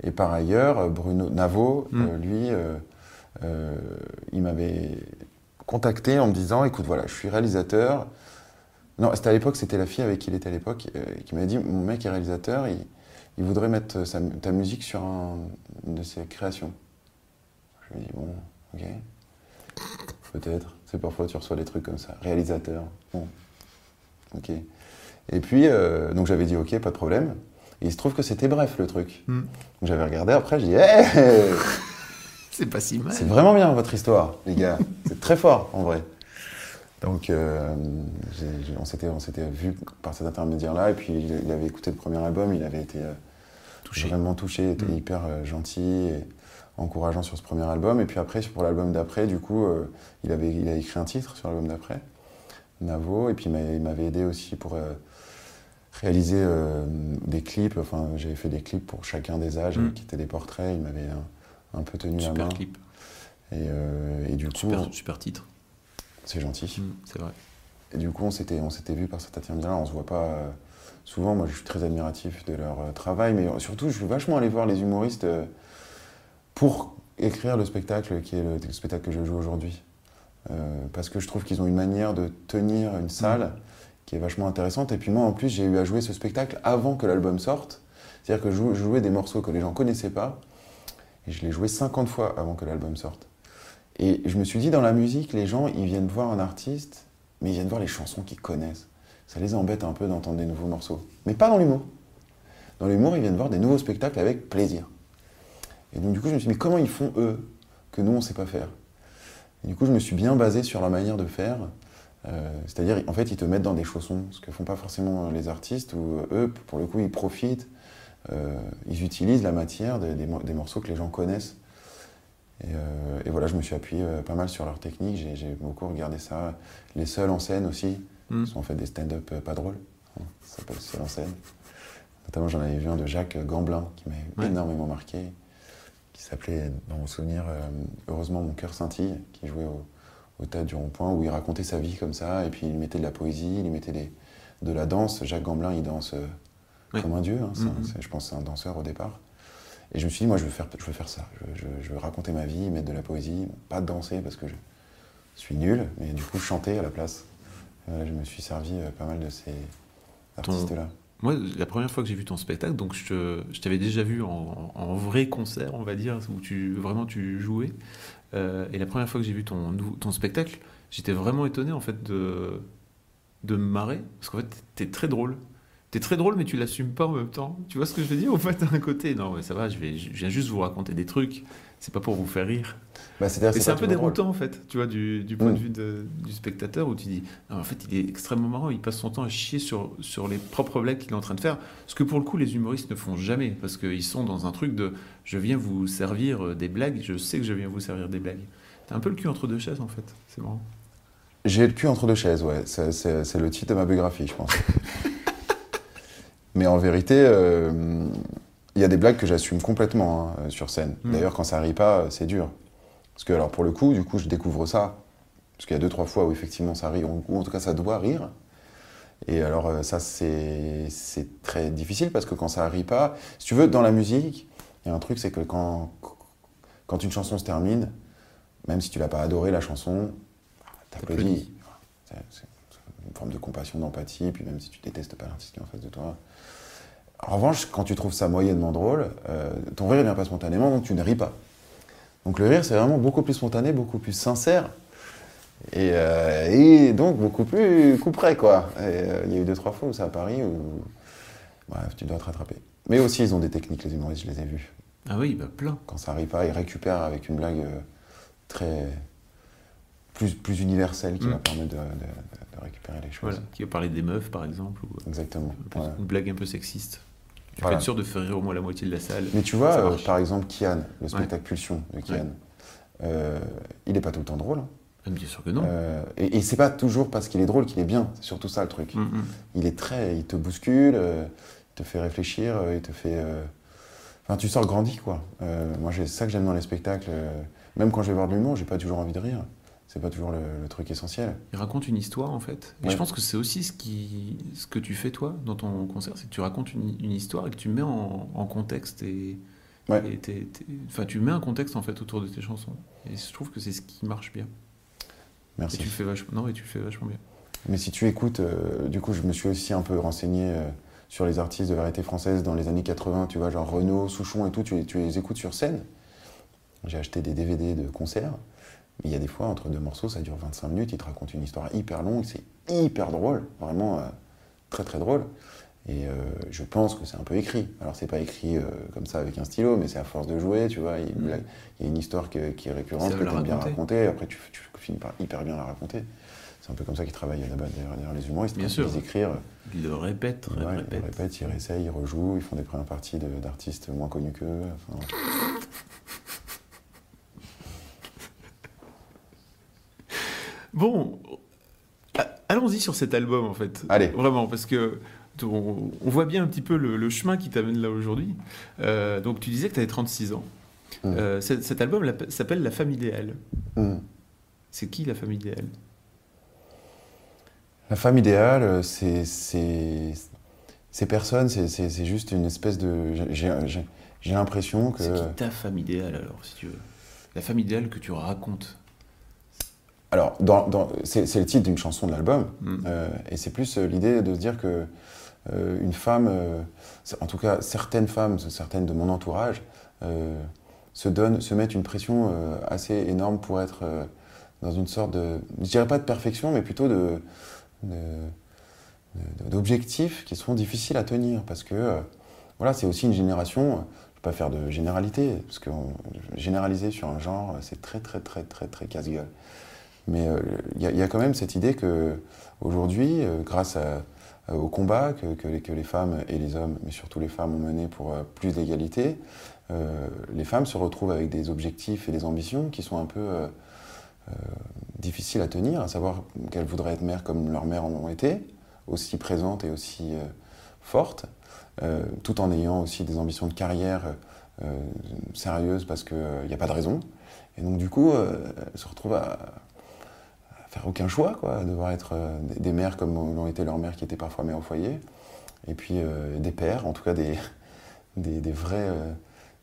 Et par ailleurs, euh, Bruno Navo, Mm. euh, lui, euh, euh, il m'avait contacté en me disant, écoute, voilà, je suis réalisateur. Non, c'était à l'époque, c'était la fille avec qui il était à l'époque, euh, qui m'a dit, mon mec est réalisateur, il, il voudrait mettre sa- ta musique sur un- une de ses créations. Je lui ai dit, bon, ok. Peut-être. C'est parfois tu reçois des trucs comme ça. Réalisateur. Bon. Ok. Et puis, euh, donc j'avais dit ok, pas de problème. Et il se trouve que c'était bref le truc. Hmm. Donc j'avais regardé après, j'ai dit, hey C'est pas si mal. c'est vraiment bien votre histoire, les gars. C'est très fort en vrai. Donc euh, on s'était on s'était vu par cet intermédiaire-là. Et puis il, il avait écouté le premier album, il avait été euh, Touché. vraiment touché, il était Mm. hyper euh, gentil et encourageant sur ce premier album. Et puis après, pour l'album d'après, du coup, euh, il, avait, il a écrit un titre sur l'album d'après, Navo. Et puis il m'a- il m'avait aidé aussi pour réaliser des clips. Enfin, j'avais fait des clips pour chacun des âges Mm. qui étaient des portraits. Il m'avait un, un peu tenu la Super main. clip. Et, et du coup, super titre. C'est gentil. Mm, c'est vrai. Et du coup, on s'était, on s'était vu par cet intermédiaire-là. On se voit pas euh, souvent. Moi, je suis très admiratif de leur euh, travail, mais surtout, je suis vachement allé voir les humoristes euh, pour écrire le spectacle qui est le, le spectacle que je joue aujourd'hui. parce que je trouve qu'ils ont une manière de tenir une salle qui est vachement intéressante. Et puis moi, en plus, j'ai eu à jouer ce spectacle avant que l'album sorte. C'est-à-dire que je jou- je jouais des morceaux que les gens connaissaient pas, et je les jouais 50 fois avant que l'album sorte. Et je me suis dit, dans la musique, les gens, ils viennent voir un artiste, mais ils viennent voir les chansons qu'ils connaissent. Ça les embête un peu d'entendre des nouveaux morceaux. Mais pas dans l'humour. Dans l'humour, ils viennent voir des nouveaux spectacles avec plaisir. Et donc, du coup, je me suis dit, mais comment ils font, eux, que nous, on ne sait pas faire? Et du coup, je me suis bien basé sur leur manière de faire. Euh, C'est-à-dire, en fait, ils te mettent dans des chaussons, ce que font pas forcément les artistes, où euh, eux, pour le coup, ils profitent, euh, ils utilisent la matière des, des mo- des morceaux que les gens connaissent. Et, euh, et voilà, je me suis appuyé euh, pas mal sur leur technique, j'ai- beaucoup regardé ça. Les seuls en scène aussi, Mm. sont en fait des stand-up euh, pas drôles. Hein, Ça s'appelle Seul en scène. Notamment, j'en avais vu un de Jacques Gamblin qui m'a Ouais. énormément marqué, qui s'appelait, dans mon souvenir, euh, Heureusement mon cœur scintille, qui jouait au, au Théâtre du Rond-Point, où il racontait sa vie comme ça, et puis il mettait de la poésie, il mettait des, de la danse. Jacques Gamblin, il danse Ouais. comme un dieu, hein, Mhm. c'est- je pense que c'est un danseur au départ. Et je me suis dit, moi, je veux faire, je veux faire ça. Je, je- je veux raconter ma vie, mettre de la poésie, pas danser parce que je suis nul, mais du coup, chanter à la place. Voilà, je me suis servi euh, pas mal de ces Ton- artistes-là. Moi, la première fois que j'ai vu ton spectacle, donc je, je t'avais déjà vu en, en vrai concert, on va dire, où tu vraiment tu jouais. Euh, et la première fois que j'ai vu ton, ton spectacle, j'étais vraiment étonné en fait de, de me marrer, parce qu'en fait, t'es très drôle. T'es très drôle, mais tu l'assumes pas en même temps. Tu vois ce que je veux dire En fait, d'un côté, non, mais ça va, je, vais, je viens juste vous raconter des trucs. C'est pas pour vous faire rire. Bah, Et c'est un peu drôle. déroutant en fait, tu vois, du, du point de vue de- du spectateur où tu dis, en fait, il est extrêmement marrant, il passe son temps à chier sur, sur les propres blagues qu'il est en train de faire, ce que pour le coup les humoristes ne font jamais, parce qu'ils sont dans un truc de, je viens vous servir euh, des blagues, je sais que je viens vous servir des blagues. T'as un peu le cul entre deux chaises en fait, c'est marrant. J'ai le cul entre deux chaises, ouais. C'est le titre de ma biographie, je pense. Mais en vérité, euh, il y a des blagues que j'assume complètement hein, sur scène. Mm. D'ailleurs, quand ça rit pas, c'est dur. Parce que, alors, pour le coup, du coup, je découvre ça. Parce qu'il y a deux, trois fois où effectivement ça rit, ou en tout cas ça doit rire. Et alors, euh, ça, c'est, très difficile parce que quand ça rit pas, si tu veux, dans la musique, il y a un truc, c'est que quand, quand une chanson se termine, même si tu l'as pas adoré, la chanson, t'applaudis. C'est une forme de compassion, d'empathie, puis même si tu détestes pas l'artiste qui est en face de toi. En revanche, quand tu trouves ça moyennement drôle, euh, ton rire ne vient pas spontanément, donc tu ne ris pas. Donc le rire, c'est vraiment beaucoup plus spontané, beaucoup plus sincère, et, euh, et donc beaucoup plus coup près, quoi. Euh, Il y a eu deux, trois fois où ça à Paris, où bref, tu dois te rattraper. Mais aussi, ils ont des techniques, les humoristes, je les ai vus. Ah oui, bah plein. Quand ça rit pas, ils récupèrent avec une blague très plus, plus universelle qui Mm. va permettre de, de- de- de récupérer les choses. Voilà, qui va parler des meufs par exemple, ou Exactement. ouais. une blague un peu sexiste. Tu Voilà. peux être sûr de faire rire au moins la moitié de la salle. Mais tu vois, euh, par exemple, Kian, le spectacle Pulsion de Kian, Ouais. euh, il n'est pas tout le temps drôle. hein. Ah, bien sûr que non. Euh, et et c'est pas toujours parce qu'il est drôle qu'il est bien, c'est surtout ça le truc. Mm, mm. Il est très. Il te bouscule, il te fait réfléchir, il te fait. Enfin, tu sors grandi, quoi. Moi, c'est ça que j'aime dans les spectacles. Même quand je vais voir de l'humour, j'ai pas toujours envie de rire. C'est pas toujours le, le truc essentiel. Il raconte une histoire en fait. Et Ouais. je pense que c'est aussi ce, qui, ce que tu fais toi dans ton concert, c'est que tu racontes une, une histoire et que tu mets en, en contexte et, Ouais. et enfin, tu mets un contexte en fait autour de tes chansons. Et je trouve que c'est ce qui marche bien. Et Merci. tu le fais vachement, non, et tu le fais vachement bien. Mais si tu écoutes, euh, du coup, je me suis aussi un peu renseigné euh, sur les artistes de variété française dans les années 80, tu vois, genre Renaud, Souchon et tout, tu, tu les écoutes sur scène. J'ai acheté des DVD de concerts. Mais il y a des fois, entre deux morceaux, ça dure 25 minutes, ils te racontent une histoire hyper longue, c'est hyper drôle, vraiment euh, très très drôle. Et euh, je pense que c'est un peu écrit. Alors c'est pas écrit euh, comme ça avec un stylo, mais c'est à force de jouer, tu vois. Il y a une, blague- il y a une histoire que- qui est récurrente, que tu aimes bien raconter. après tu, tu finis par hyper bien la raconter. C'est un peu comme ça qu'ils travaillent là-bas, d'ailleurs, les humoristes, Bien sûr. ils écrivent. Il le répète, Ouais, répète. ils répètent, ils réessayent, ils rejouent, ils font des premières parties d'artistes moins connus qu'eux. Enfin, Bon, allons-y sur cet album en fait. Allez. Vraiment, parce que on, on voit bien un petit peu le, le chemin qui t'amène là aujourd'hui. Euh, donc tu disais que tu avais 36 ans. Mm. Euh, cet, album s'appelle La femme idéale. hmm. C'est qui la femme idéale La femme idéale, euh, c'est ces personnes, c'est- juste une espèce de. j'ai l'impression que. C'est qui ta femme idéale alors, si tu veux? La femme idéale que tu racontes. Alors, dans, dans- c'est le titre d'une chanson de l'album, Mm. euh, et c'est plus euh, l'idée de se dire que euh, une femme, euh, en tout cas certaines femmes, certaines de mon entourage, euh, se donnent, se mettent une pression euh, assez énorme pour être euh, dans une sorte de, je dirais pas de perfection, mais plutôt de, d'objectifs qui sont difficiles à tenir, parce que euh, voilà, c'est aussi une génération. Je ne vais pas faire de généralité, parce que on- généraliser sur un genre, c'est très très très très très casse-gueule. Mais euh, il y, a- quand même cette idée que aujourd'hui, euh, grâce à- au combat que, les, que les femmes et les hommes, mais surtout les femmes ont mené pour euh, plus d'égalité, euh, les femmes se retrouvent avec des objectifs et des ambitions qui sont un peu euh, euh, difficiles à tenir, à savoir qu'elles voudraient être mères comme leurs mères en ont été, aussi présentes et aussi euh, fortes, euh, tout en ayant aussi des ambitions de carrière euh, sérieuses parce qu'il n'y a pas de raison. Et donc du coup, euh, elles se retrouvent à faire aucun choix, quoi, devoir être euh, des, des mères comme l'ont été leurs mères qui étaient parfois mères au foyer, et puis euh, des pères, en tout cas des, des, des vraies, euh,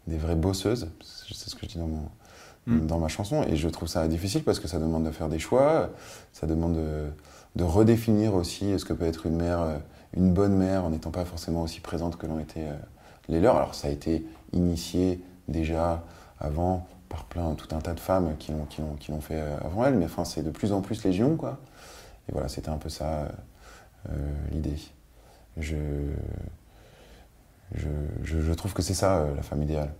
des vraies bosseuses, c'est ce que je dis dans, mon, Mm. dans ma chanson, et je trouve ça difficile parce que ça demande de faire des choix, ça demande de, de redéfinir aussi ce que peut être une mère, une bonne mère en n'étant pas forcément aussi présente que l'ont été les leurs. Alors ça a été initié déjà avant par plein, tout un tas de femmes qui l'ont, qui l'ont, qui l'ont fait euh, avant elles, mais enfin c'est de plus en plus légion, quoi. Et voilà, c'était un peu ça euh, euh, l'idée. Je, je, je, je trouve que c'est ça euh, la femme idéale.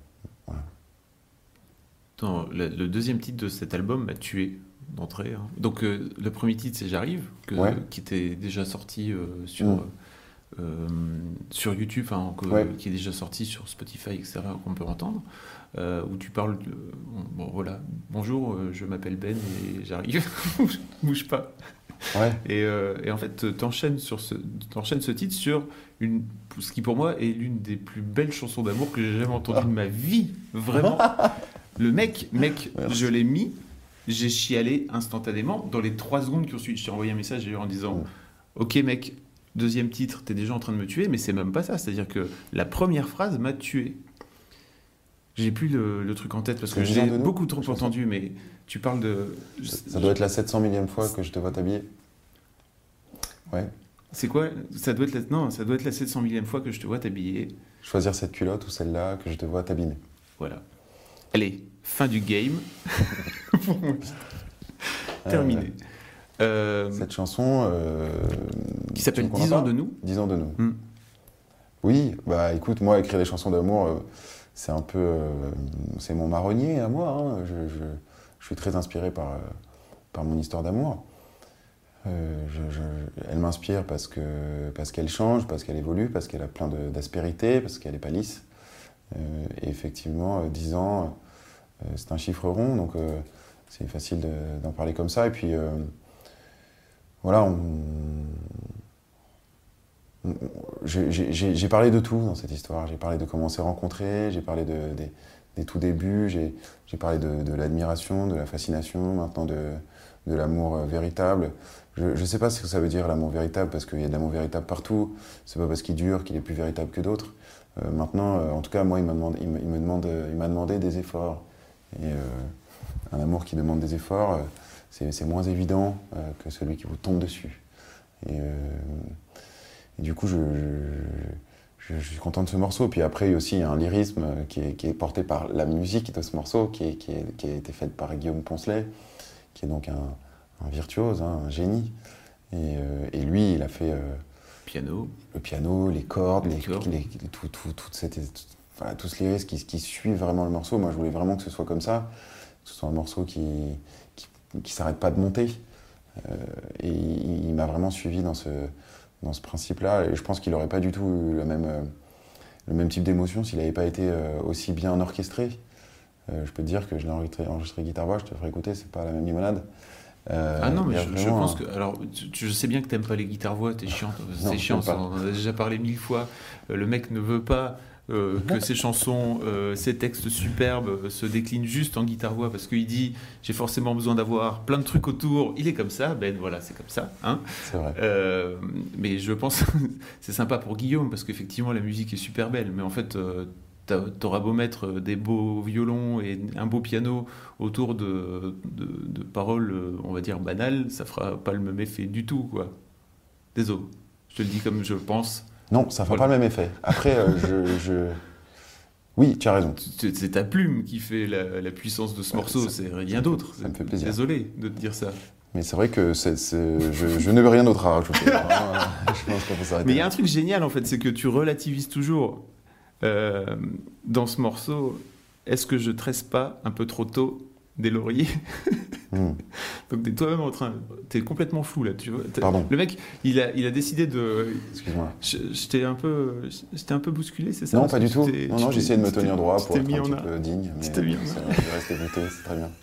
Le, le deuxième titre de cet album m'a tué d'entrée. hein. Donc euh, le premier titre c'est J'arrive, que- Ouais. qui était déjà sorti sur, Mm. euh, sur YouTube, enfin, que- Ouais. qui est déjà sorti sur Spotify, etc., qu'on peut entendre, euh, où tu parles de... Bon, voilà, bonjour, euh, je m'appelle Ben et j'arrive, bouge pas. Ouais, Et, euh, et en fait, t'enchaînes sur ce, t'enchaînes ce titre sur une, ce qui pour moi est l'une des plus belles chansons d'amour que j'ai jamais entendues de ma vie. Vraiment. Le mec, mec, Merci. je l'ai mis, j'ai chialé instantanément. Dans les trois secondes qui ont suivi, je t'ai envoyé un message en disant. Ok, mec, deuxième titre, t'es déjà en train de me tuer, mais c'est même pas ça. C'est-à-dire que la première phrase m'a tué. J'ai plus le, le truc en tête parce que nous, beaucoup trop entendu, mais tu parles de. ça, ça doit être la 700 millième fois que je te vois t'habiller. Ouais, C'est quoi? Ça doit être la... non, ça doit être la 700 millième fois que je te vois t'habiller. choisir cette culotte ou celle-là que je te vois t'abîmer. Voilà. Allez, fin du game. Euh, Terminé. Euh, Cette chanson. euh, qui s'appelle tu me comprends 10 ans de nous? 10 ans de nous. Oui, bah écoute, moi écrire des chansons d'amour, euh, c'est un peu, euh, c'est mon marronnier à moi. hein. Je, suis très inspiré par, euh, par mon histoire d'amour. Euh, elle m'inspire parce que parce qu'elle change, parce qu'elle évolue, parce qu'elle a plein d'aspérités, parce qu'elle est pas lisse. Et effectivement, euh, 10 ans, c'est un chiffre rond, donc c'est facile de- d'en parler comme ça. Et puis voilà, on, j'ai- parlé de tout dans cette histoire. J'ai parlé de comment on s'est rencontrés, j'ai parlé de, des, tout débuts, j'ai parlé de, l'admiration, de la fascination, maintenant de, l'amour euh, véritable. Je ne sais pas ce que ça veut dire l'amour véritable, parce qu'il y a de l'amour véritable partout. C'est pas parce qu'il dure qu'il est plus véritable que d'autres. Euh, maintenant, euh, en tout cas, moi, il m'a demandé, il me, demande, demandé des efforts. Et un amour qui demande des efforts, c'est moins évident que celui qui vous tombe dessus. Et du coup, je, je- je- je suis content de ce morceau. Puis après, il y a aussi un lyrisme qui est, qui est porté par la musique de ce morceau, qui, est- qui, est- qui a été faite par Guillaume Poncelet, qui est donc un, un virtuose, hein, un génie. Et, euh, et lui, il a fait euh, Piano. le piano, les cordes, Les les, cordes. les- tout, tout, cette- ce lyrisme qui, qui suit vraiment le morceau. Moi, je voulais vraiment que ce soit comme ça, que ce soit un morceau qui qui, qui s'arrête pas de monter. Euh, et il, il m'a vraiment suivi dans ce, dans ce principe-là. Et je pense qu'il n'aurait pas du tout eu le même, euh, le même type d'émotion s'il n'avait pas été euh, aussi bien orchestré. Euh, je peux te dire que je l'ai enregistré, enregistré guitare-voix, je te ferai écouter, c'est pas la même limonade. Euh, ah non, mais je, pense un- que. Alors, tu- je sais bien que t'aimes pas les guitares-voix, t'es chiant. C'est chiant, on en a déjà parlé mille fois. Le mec ne veut pas. Euh, que ses chansons, euh, ses textes superbes euh, se déclinent juste en guitare-voix parce qu'il dit j'ai forcément besoin d'avoir plein de trucs autour. Il est comme ça, Ben voilà, c'est comme ça. Hein C'est vrai. Euh, mais je pense c'est sympa pour Guillaume parce qu'effectivement la musique est super belle. Mais en fait, t'auras beau mettre des beaux violons et un beau piano autour de, de, de paroles, on va dire, banales, ça fera pas le même effet du tout, quoi. Désolé. Je te le dis comme je pense. Non, ça fera Voilà. pas le même effet. Après, euh, je, je- Oui, tu as raison. C'est ta plume qui fait la, la puissance de ce Ouais, morceau, c'est rien d'autre. ça me fait plaisir. Désolé de te dire ça. Mais c'est vrai que je, je n'ai rien d'autre à rajouter. Euh, je pense qu'on peut s'arrêter. Mais il y a un truc génial en fait, c'est que tu relativises toujours euh, dans ce morceau. Est-ce que je tresse pas un peu trop tôt des lauriers Hmm. Donc t'es toi-même en train, t'es complètement flou là, tu vois. Pardon. Le mec, il a, il a décidé de. Excuse-moi. T'ai un peu, un peu bousculé, c'est ça? Non, pas du tout. Non, non, j'essayais de me tenir droit pour être mis un petit peu digne. tu t'es mis en je reste écouté, c'est très bien.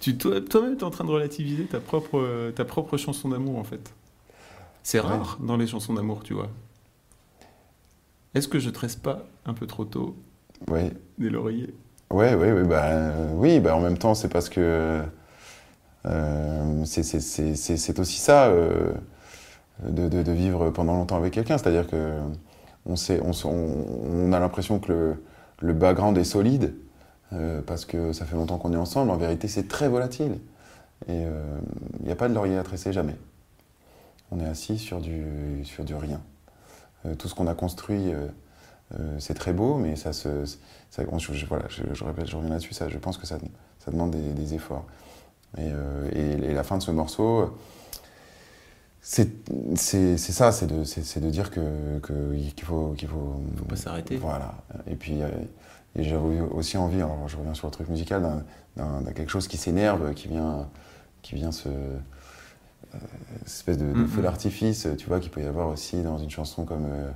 Tu toi- toi-même, t'es en train de relativiser ta propre, ta propre chanson d'amour en fait. C'est Ouais. rare dans les chansons d'amour, tu vois. Est-ce que je tresse pas un peu trop tôt Oui, des lauriers? Ouais, ouais, ouais, bah, oui, bah, en même temps, c'est parce que euh, c'est- aussi ça, euh, de, vivre pendant longtemps avec quelqu'un. C'est-à-dire que on, sait, on, on- a l'impression que le, background est solide, euh, parce que ça fait longtemps qu'on est ensemble. En vérité, c'est très volatile. Et il n'y a pas de laurier à tresser, jamais. On est assis sur du, sur du rien. Tout ce qu'on a construit, c'est très beau, mais ça se, ça- on- je, voilà, je, je répète, je reviens là-dessus, ça, je pense que ça, ça demande des, des efforts. Et, euh, et- et la fin de ce morceau, c'est ça, c'est de, de dire que- que- qu'il faut, qu'il faut, Faut pas s'arrêter. Voilà. Et puis, euh, et j'avais aussi envie, alors je reviens sur le truc musical, d'un- quelque chose qui s'énerve, qui vient, qui vient se. euh, espèce de, de Mhm. feu d'artifice, tu vois, qu'il peut y avoir aussi dans une chanson comme euh,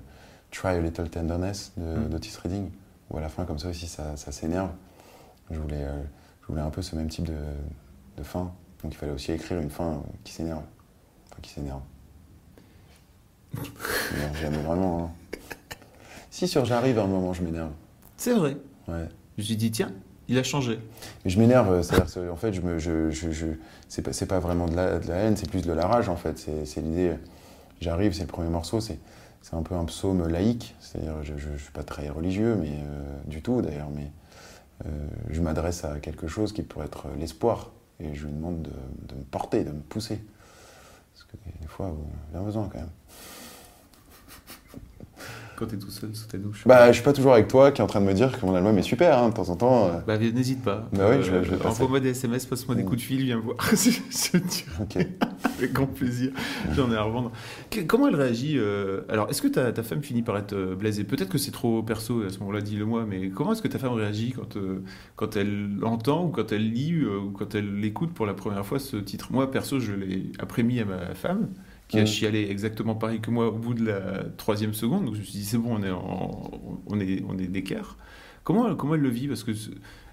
Try a Little Tenderness de- d'Otis Redding, où à la fin, comme ça aussi, ça, ça s'énerve. Je voulais, euh, je voulais un peu ce même type de, de fin. Donc il fallait aussi écrire une fin euh, qui s'énerve. Enfin, qui s'énerve. Jamais vraiment. hein. Si sur j'arrive à un moment, je m'énerve. C'est vrai. Ouais. Je suis dit, tiens, il a changé. Mais je m'énerve, euh, c'est-à-dire que, en fait, je me, je, je, je- c'est pas, c'est pas vraiment de la, de la haine, c'est plus de la rage en fait. C'est, l'idée. J'arrive, c'est le premier morceau, c'est, c'est un peu un psaume laïque, c'est-à-dire je, je suis pas très religieux, mais euh, du tout d'ailleurs, mais euh, je m'adresse à quelque chose qui pourrait être l'espoir et je lui demande de, me porter, de me pousser, parce que des fois, y a besoin quand même. Quand t'es tout seul sous ta douche. Bah, je suis pas toujours avec toi qui est en train de me dire que mon album est super, hein, de temps en temps. euh, Bah, n'hésite pas. Bah oui, je vais- je vais passer. Envoie-moi des SMS, passe-moi des Mm. coups de fil, viens me voir. je ok. avec grand plaisir. J'en ai à revendre. Que- comment elle réagit euh, Alors, est-ce que ta, ta femme finit par être euh, blasée? Peut-être que c'est trop perso à ce moment-là, dis-le moi, mais comment est-ce que ta femme réagit quand, euh, quand elle entend ou quand elle lit euh, ou quand elle écoute pour la première fois ce titre? Moi, perso, je l'ai après mis à ma femme qui a Mm. chialé exactement pareil que moi au bout de la troisième seconde. Donc je me suis dit, c'est bon, on est, en- on est, on est d'équerre. Comment, comment elle le vit? Parce que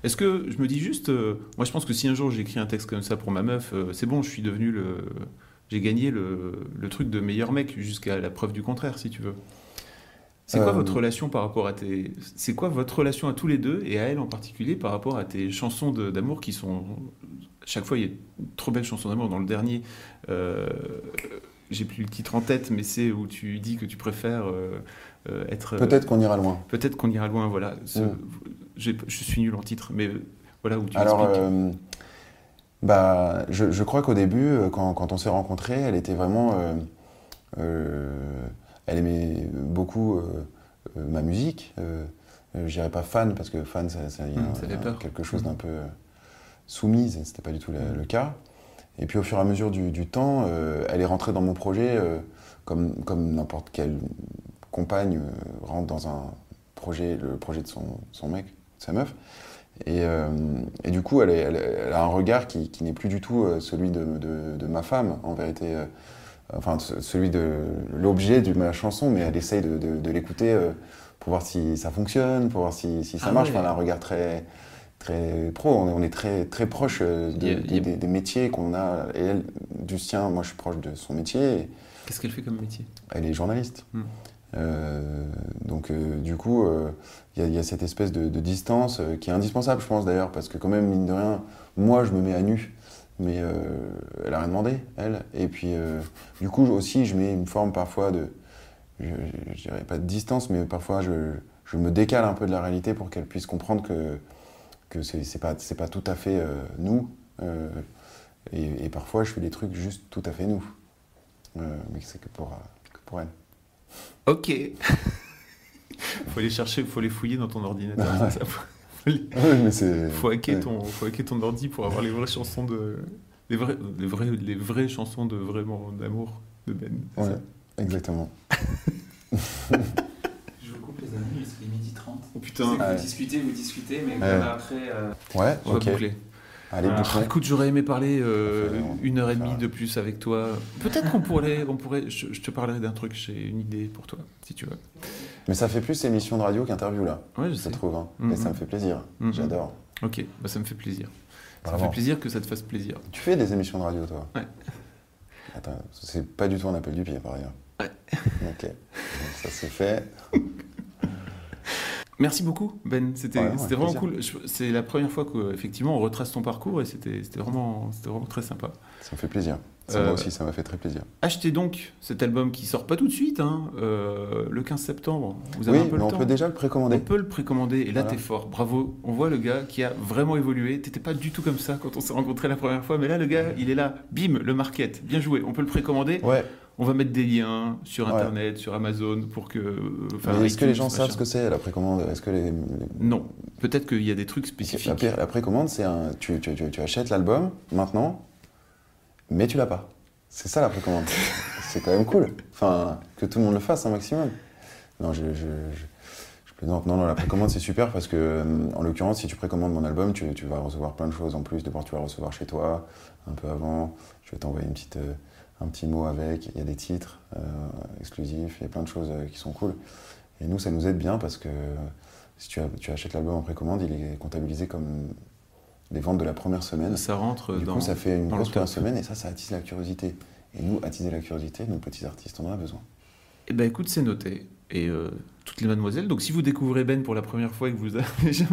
est-ce que je me dis juste, euh, moi je pense que si un jour j'écris un texte comme ça pour ma meuf, euh, c'est bon, je suis devenu le, j'ai gagné le, le truc de meilleur mec jusqu'à la preuve du contraire, si tu veux. C'est quoi Euh, votre relation par rapport à tes, c'est quoi votre relation à tous les deux et à elle en particulier par rapport à tes chansons d'amour qui sont chaque fois il y a une trop belle chanson d'amour dans le dernier. Euh, j'ai plus le titre en tête, mais c'est où tu dis que tu préfères euh, euh, être. Peut-être qu'on ira loin. Peut-être qu'on ira loin, voilà. Ce- Mm. j'ai- Je suis nul en titre, mais euh, voilà où tu Alors, expliques. euh, bah, je, je crois qu'au début, euh, quand, quand on s'est rencontrés, elle était vraiment. euh, euh, elle aimait beaucoup euh, euh, ma musique. Euh, euh, je dirais pas fan, parce que fan, ça, y a, Mm, ça peur. quelque chose Mm. d'un peu euh, soumise, et c'était pas du tout le cas. Et puis au fur et à mesure du, du temps, euh, elle est rentrée dans mon projet euh, comme, comme n'importe quelle compagne euh, rentre dans un projet, le projet de son, son mec, de sa meuf. Et, et du coup, elle, est- elle- elle a un regard qui, qui n'est plus du tout celui de, de- de ma femme, en vérité. enfin, ce- celui de l'objet de ma chanson, mais elle essaye de, l'écouter pour voir si ça fonctionne, pour voir si, si ça Ah marche. Enfin, elle a un regard très, très pro. On est, on est très, très proche euh, de- des, des métiers qu'on a. Et elle, du sien, moi, je suis proche de son métier. Qu'est-ce qu'elle fait comme métier? Elle est journaliste. Hmm. Euh, donc, euh, du coup, euh, il y, a- il y a cette espèce de, de distance qui est indispensable, je pense d'ailleurs, parce que, quand même, mine de rien, moi, je me mets à nu, mais elle a rien demandé, elle. Et puis, du coup, aussi, je mets une forme parfois de. je, je- je dirais pas de distance, mais parfois je, je me décale un peu de la réalité pour qu'elle puisse comprendre que, que c'est pas, c'est pas tout à fait euh, nous. euh, et, et parfois je fais des trucs juste tout à fait nous. Euh, mais c'est que pour, que pour elle. Ok. faut aller chercher, faut les fouiller dans ton ordinateur. ça. Faut, faut les- Ouais, mais c'est. faut hacker ouais. ton, faut hacker ton ordi pour avoir les vraies chansons de, les vraies, les vraies, les vraies chansons de vraiment d'amour de Ben. Ouais, ça? exactement. Je vous coupe les amis, il est midi 30. Oh putain. Vous Ouais. discutez, vous discutez, mais après. euh, Ouais, On va ok. boucler. Allez, Ah, bouclons. Écoute, j'aurais aimé parler euh, une heure et demie de plus avec toi. Peut-être qu'on pourrait, on pourrait. Je, je te parlerai d'un truc. J'ai une idée pour toi, si tu veux. Mais ça fait plus émission de radio qu'interview là, Ouais, je je sais. trouve. hein. Mhm. Et ça me fait plaisir. Mhm. J'adore. Ok, bah ça me fait plaisir. Ça me fait plaisir que ça te fasse plaisir. Tu fais des émissions de radio, toi Ouais. Attends, c'est pas du tout un appel du pied, par ailleurs. Ouais. Ok. Donc, ça c'est fait. Merci beaucoup, Ben. C'était Ouais, ouais, c'était vraiment plaisir. cool. C'est la première fois qu'effectivement on retrace ton parcours et c'était vraiment, très sympa. Ça me fait plaisir. Ça, Euh, Moi aussi, ça m'a fait très plaisir. Achetez donc cet album qui sort pas tout de suite, hein, euh, le 15 septembre. Vous avez Oui, un peu mais le on temps. peut déjà le précommander. On peut le précommander et là Voilà. t'es fort, bravo. On voit le gars qui a vraiment évolué. T'étais pas du tout comme ça quand on s'est rencontrés la première fois, mais là le gars il est là, bim, le market, bien joué. On peut le précommander. Ouais, On va mettre des liens sur Ouais. internet, sur Amazon pour que. euh, enfin, est-ce que les gens savent ce que c'est la précommande Est-ce que les... Non, peut-être qu'il y a des trucs La, spécifiques. pré- la précommande, c'est un. Tu, tu- tu- tu achètes l'album maintenant, mais tu l'as pas. C'est ça la précommande. c'est quand même cool. Enfin, que tout le monde le fasse un maximum. Non, je, je, je-. Non, non, la précommande, c'est super parce que, euh, en l'occurrence, si tu précommandes mon album, tu, tu vas recevoir plein de choses en plus. D'abord, tu vas recevoir chez toi, un peu avant. Je vais t'envoyer une petite, euh, un petit mot avec. Il y a des titres euh, exclusifs, il y a plein de choses euh, qui sont cool. Et nous, ça nous aide bien parce que si tu, achètes l'album en précommande, il est comptabilisé comme les ventes de la première semaine. Ça rentre Du dans. coup, ça fait une grosse première semaine et ça, ça attise la curiosité. Et nous, attiser la curiosité, nous, petits artistes, on en a besoin. Eh ben écoute, c'est noté. Et euh, toutes les mademoiselles. Donc si vous découvrez Ben pour la première fois et que vous avez jamais-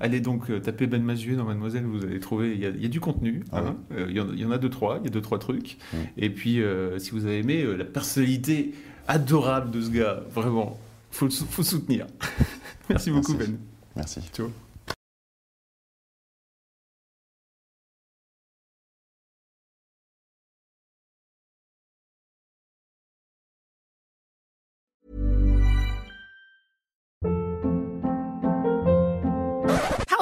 allez donc euh, taper Ben Mazuet dans Mademoiselle, vous allez trouver. Il y a, il y a du contenu. Ah hein. Euh, Il y, en- il y en a deux trois. Il y a deux trois trucs. Et puis si vous avez aimé la personnalité adorable de ce gars, vraiment, faut faut soutenir. Merci beaucoup Merci. Ben. Merci. Ciao.